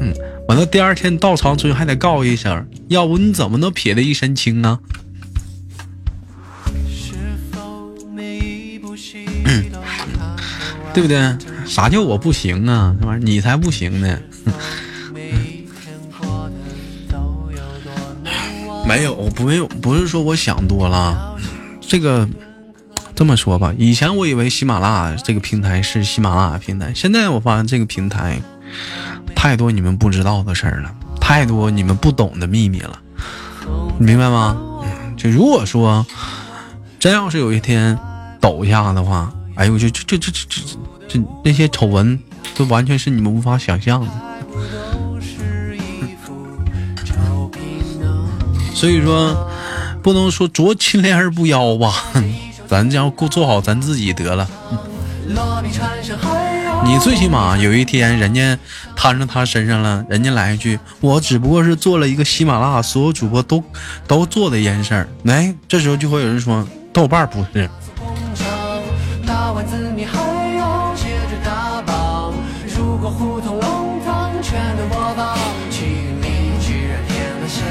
嗯，完了第二天到长春还得告一声，要不你怎么能撇得一身轻啊？对不对？啥叫我不行啊？这玩意儿你才不行呢。没有，不没有，不是说我想多了。这个这么说吧，以前我以为喜马拉雅这个平台是喜马拉雅平台，现在我发现这个平台太多你们不知道的事儿了，太多你们不懂的秘密了，你明白吗？就如果说真要是有一天抖一下的话，哎呦我，就这这这这这这那些丑闻都完全是你们无法想象的。所以说，不能说濯清涟而不妖吧，咱只要过做好咱自己得了。你最起码有一天人家摊上他身上了，人家来一句：“我只不过是做了一个喜马拉雅所有主播都都做的一件事儿。”哎，这时候就会有人说豆瓣不是。工厂，打完字你还要接着打榜。如果胡同弄堂全都播放，气运里居然添了些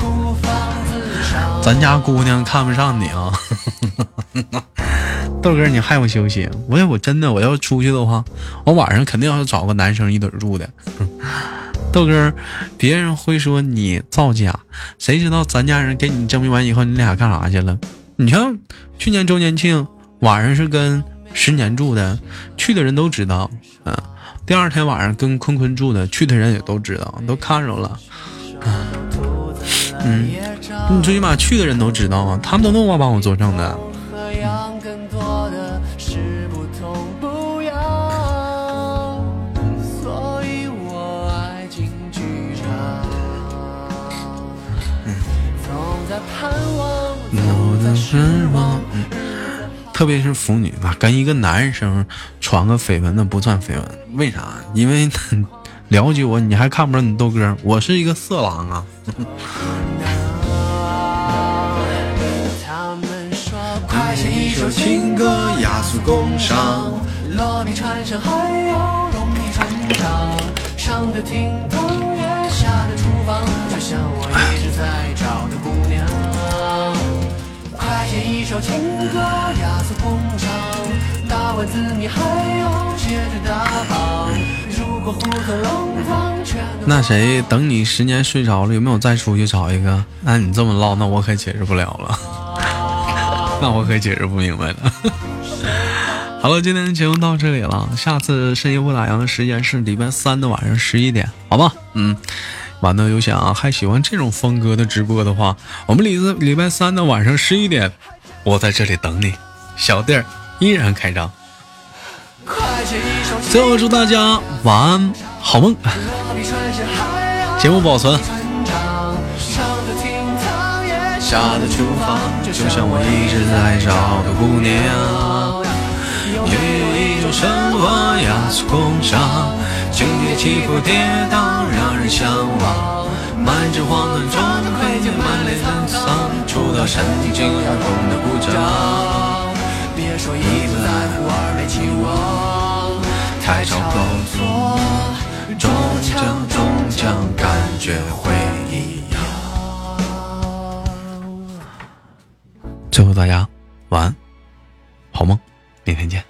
孤芳自赏。咱家姑娘看不上你啊，豆哥，你害我休息。我也我真的我要出去的话，我晚上肯定要找个男生一对儿住的。豆哥，别人会说你造假，谁知道咱家人给你证明完以后，你俩干啥去了？你像去年周年庆晚上是跟十年住的，去的人都知道。嗯，第二天晚上跟坤坤住的，去的人也都知道，都看着了。嗯你最起码去的人都知道啊，他们都能我帮我作证的。和特别是腐女吧，跟一个男生传个绯闻那不算绯闻，为啥？因为 了解我，你还看不着你豆哥，我是一个色狼啊。他们说，快写一首情歌雅俗共赏，落笔传神还要容易传唱，上得厅堂也下得厨房，就像我一直在找的姑娘。快一首情歌雅俗共赏，打完字你还要接着打榜。如果胡同弄堂全都那谁，等你十年睡着了，有没有再出去找一个？那你这么唠，那我可解释不了了，那我可解释不明白了。好了，今天的节目到这里了，下次深夜不打烊的时间是礼拜三的晚上十一点，好吧？嗯，完了有想还喜欢这种风格的直播的话，我们礼礼拜三的晚上十一点，我在这里等你，小店依然开张。快写一首情最后祝大家晚安，好梦。落笔传神还要节目保存。传唱，上得厅堂也下的厨房，就像我一直在找个姑娘。有一种生活压缩工厂，经历起伏跌宕，让人向往。满纸荒唐中看见满脸沧桑，触到山顶竟然红的鼓掌。别说一不在乎，二没期望，太少工作，终将终将感觉会一样。最后大家晚安，好梦，明天见。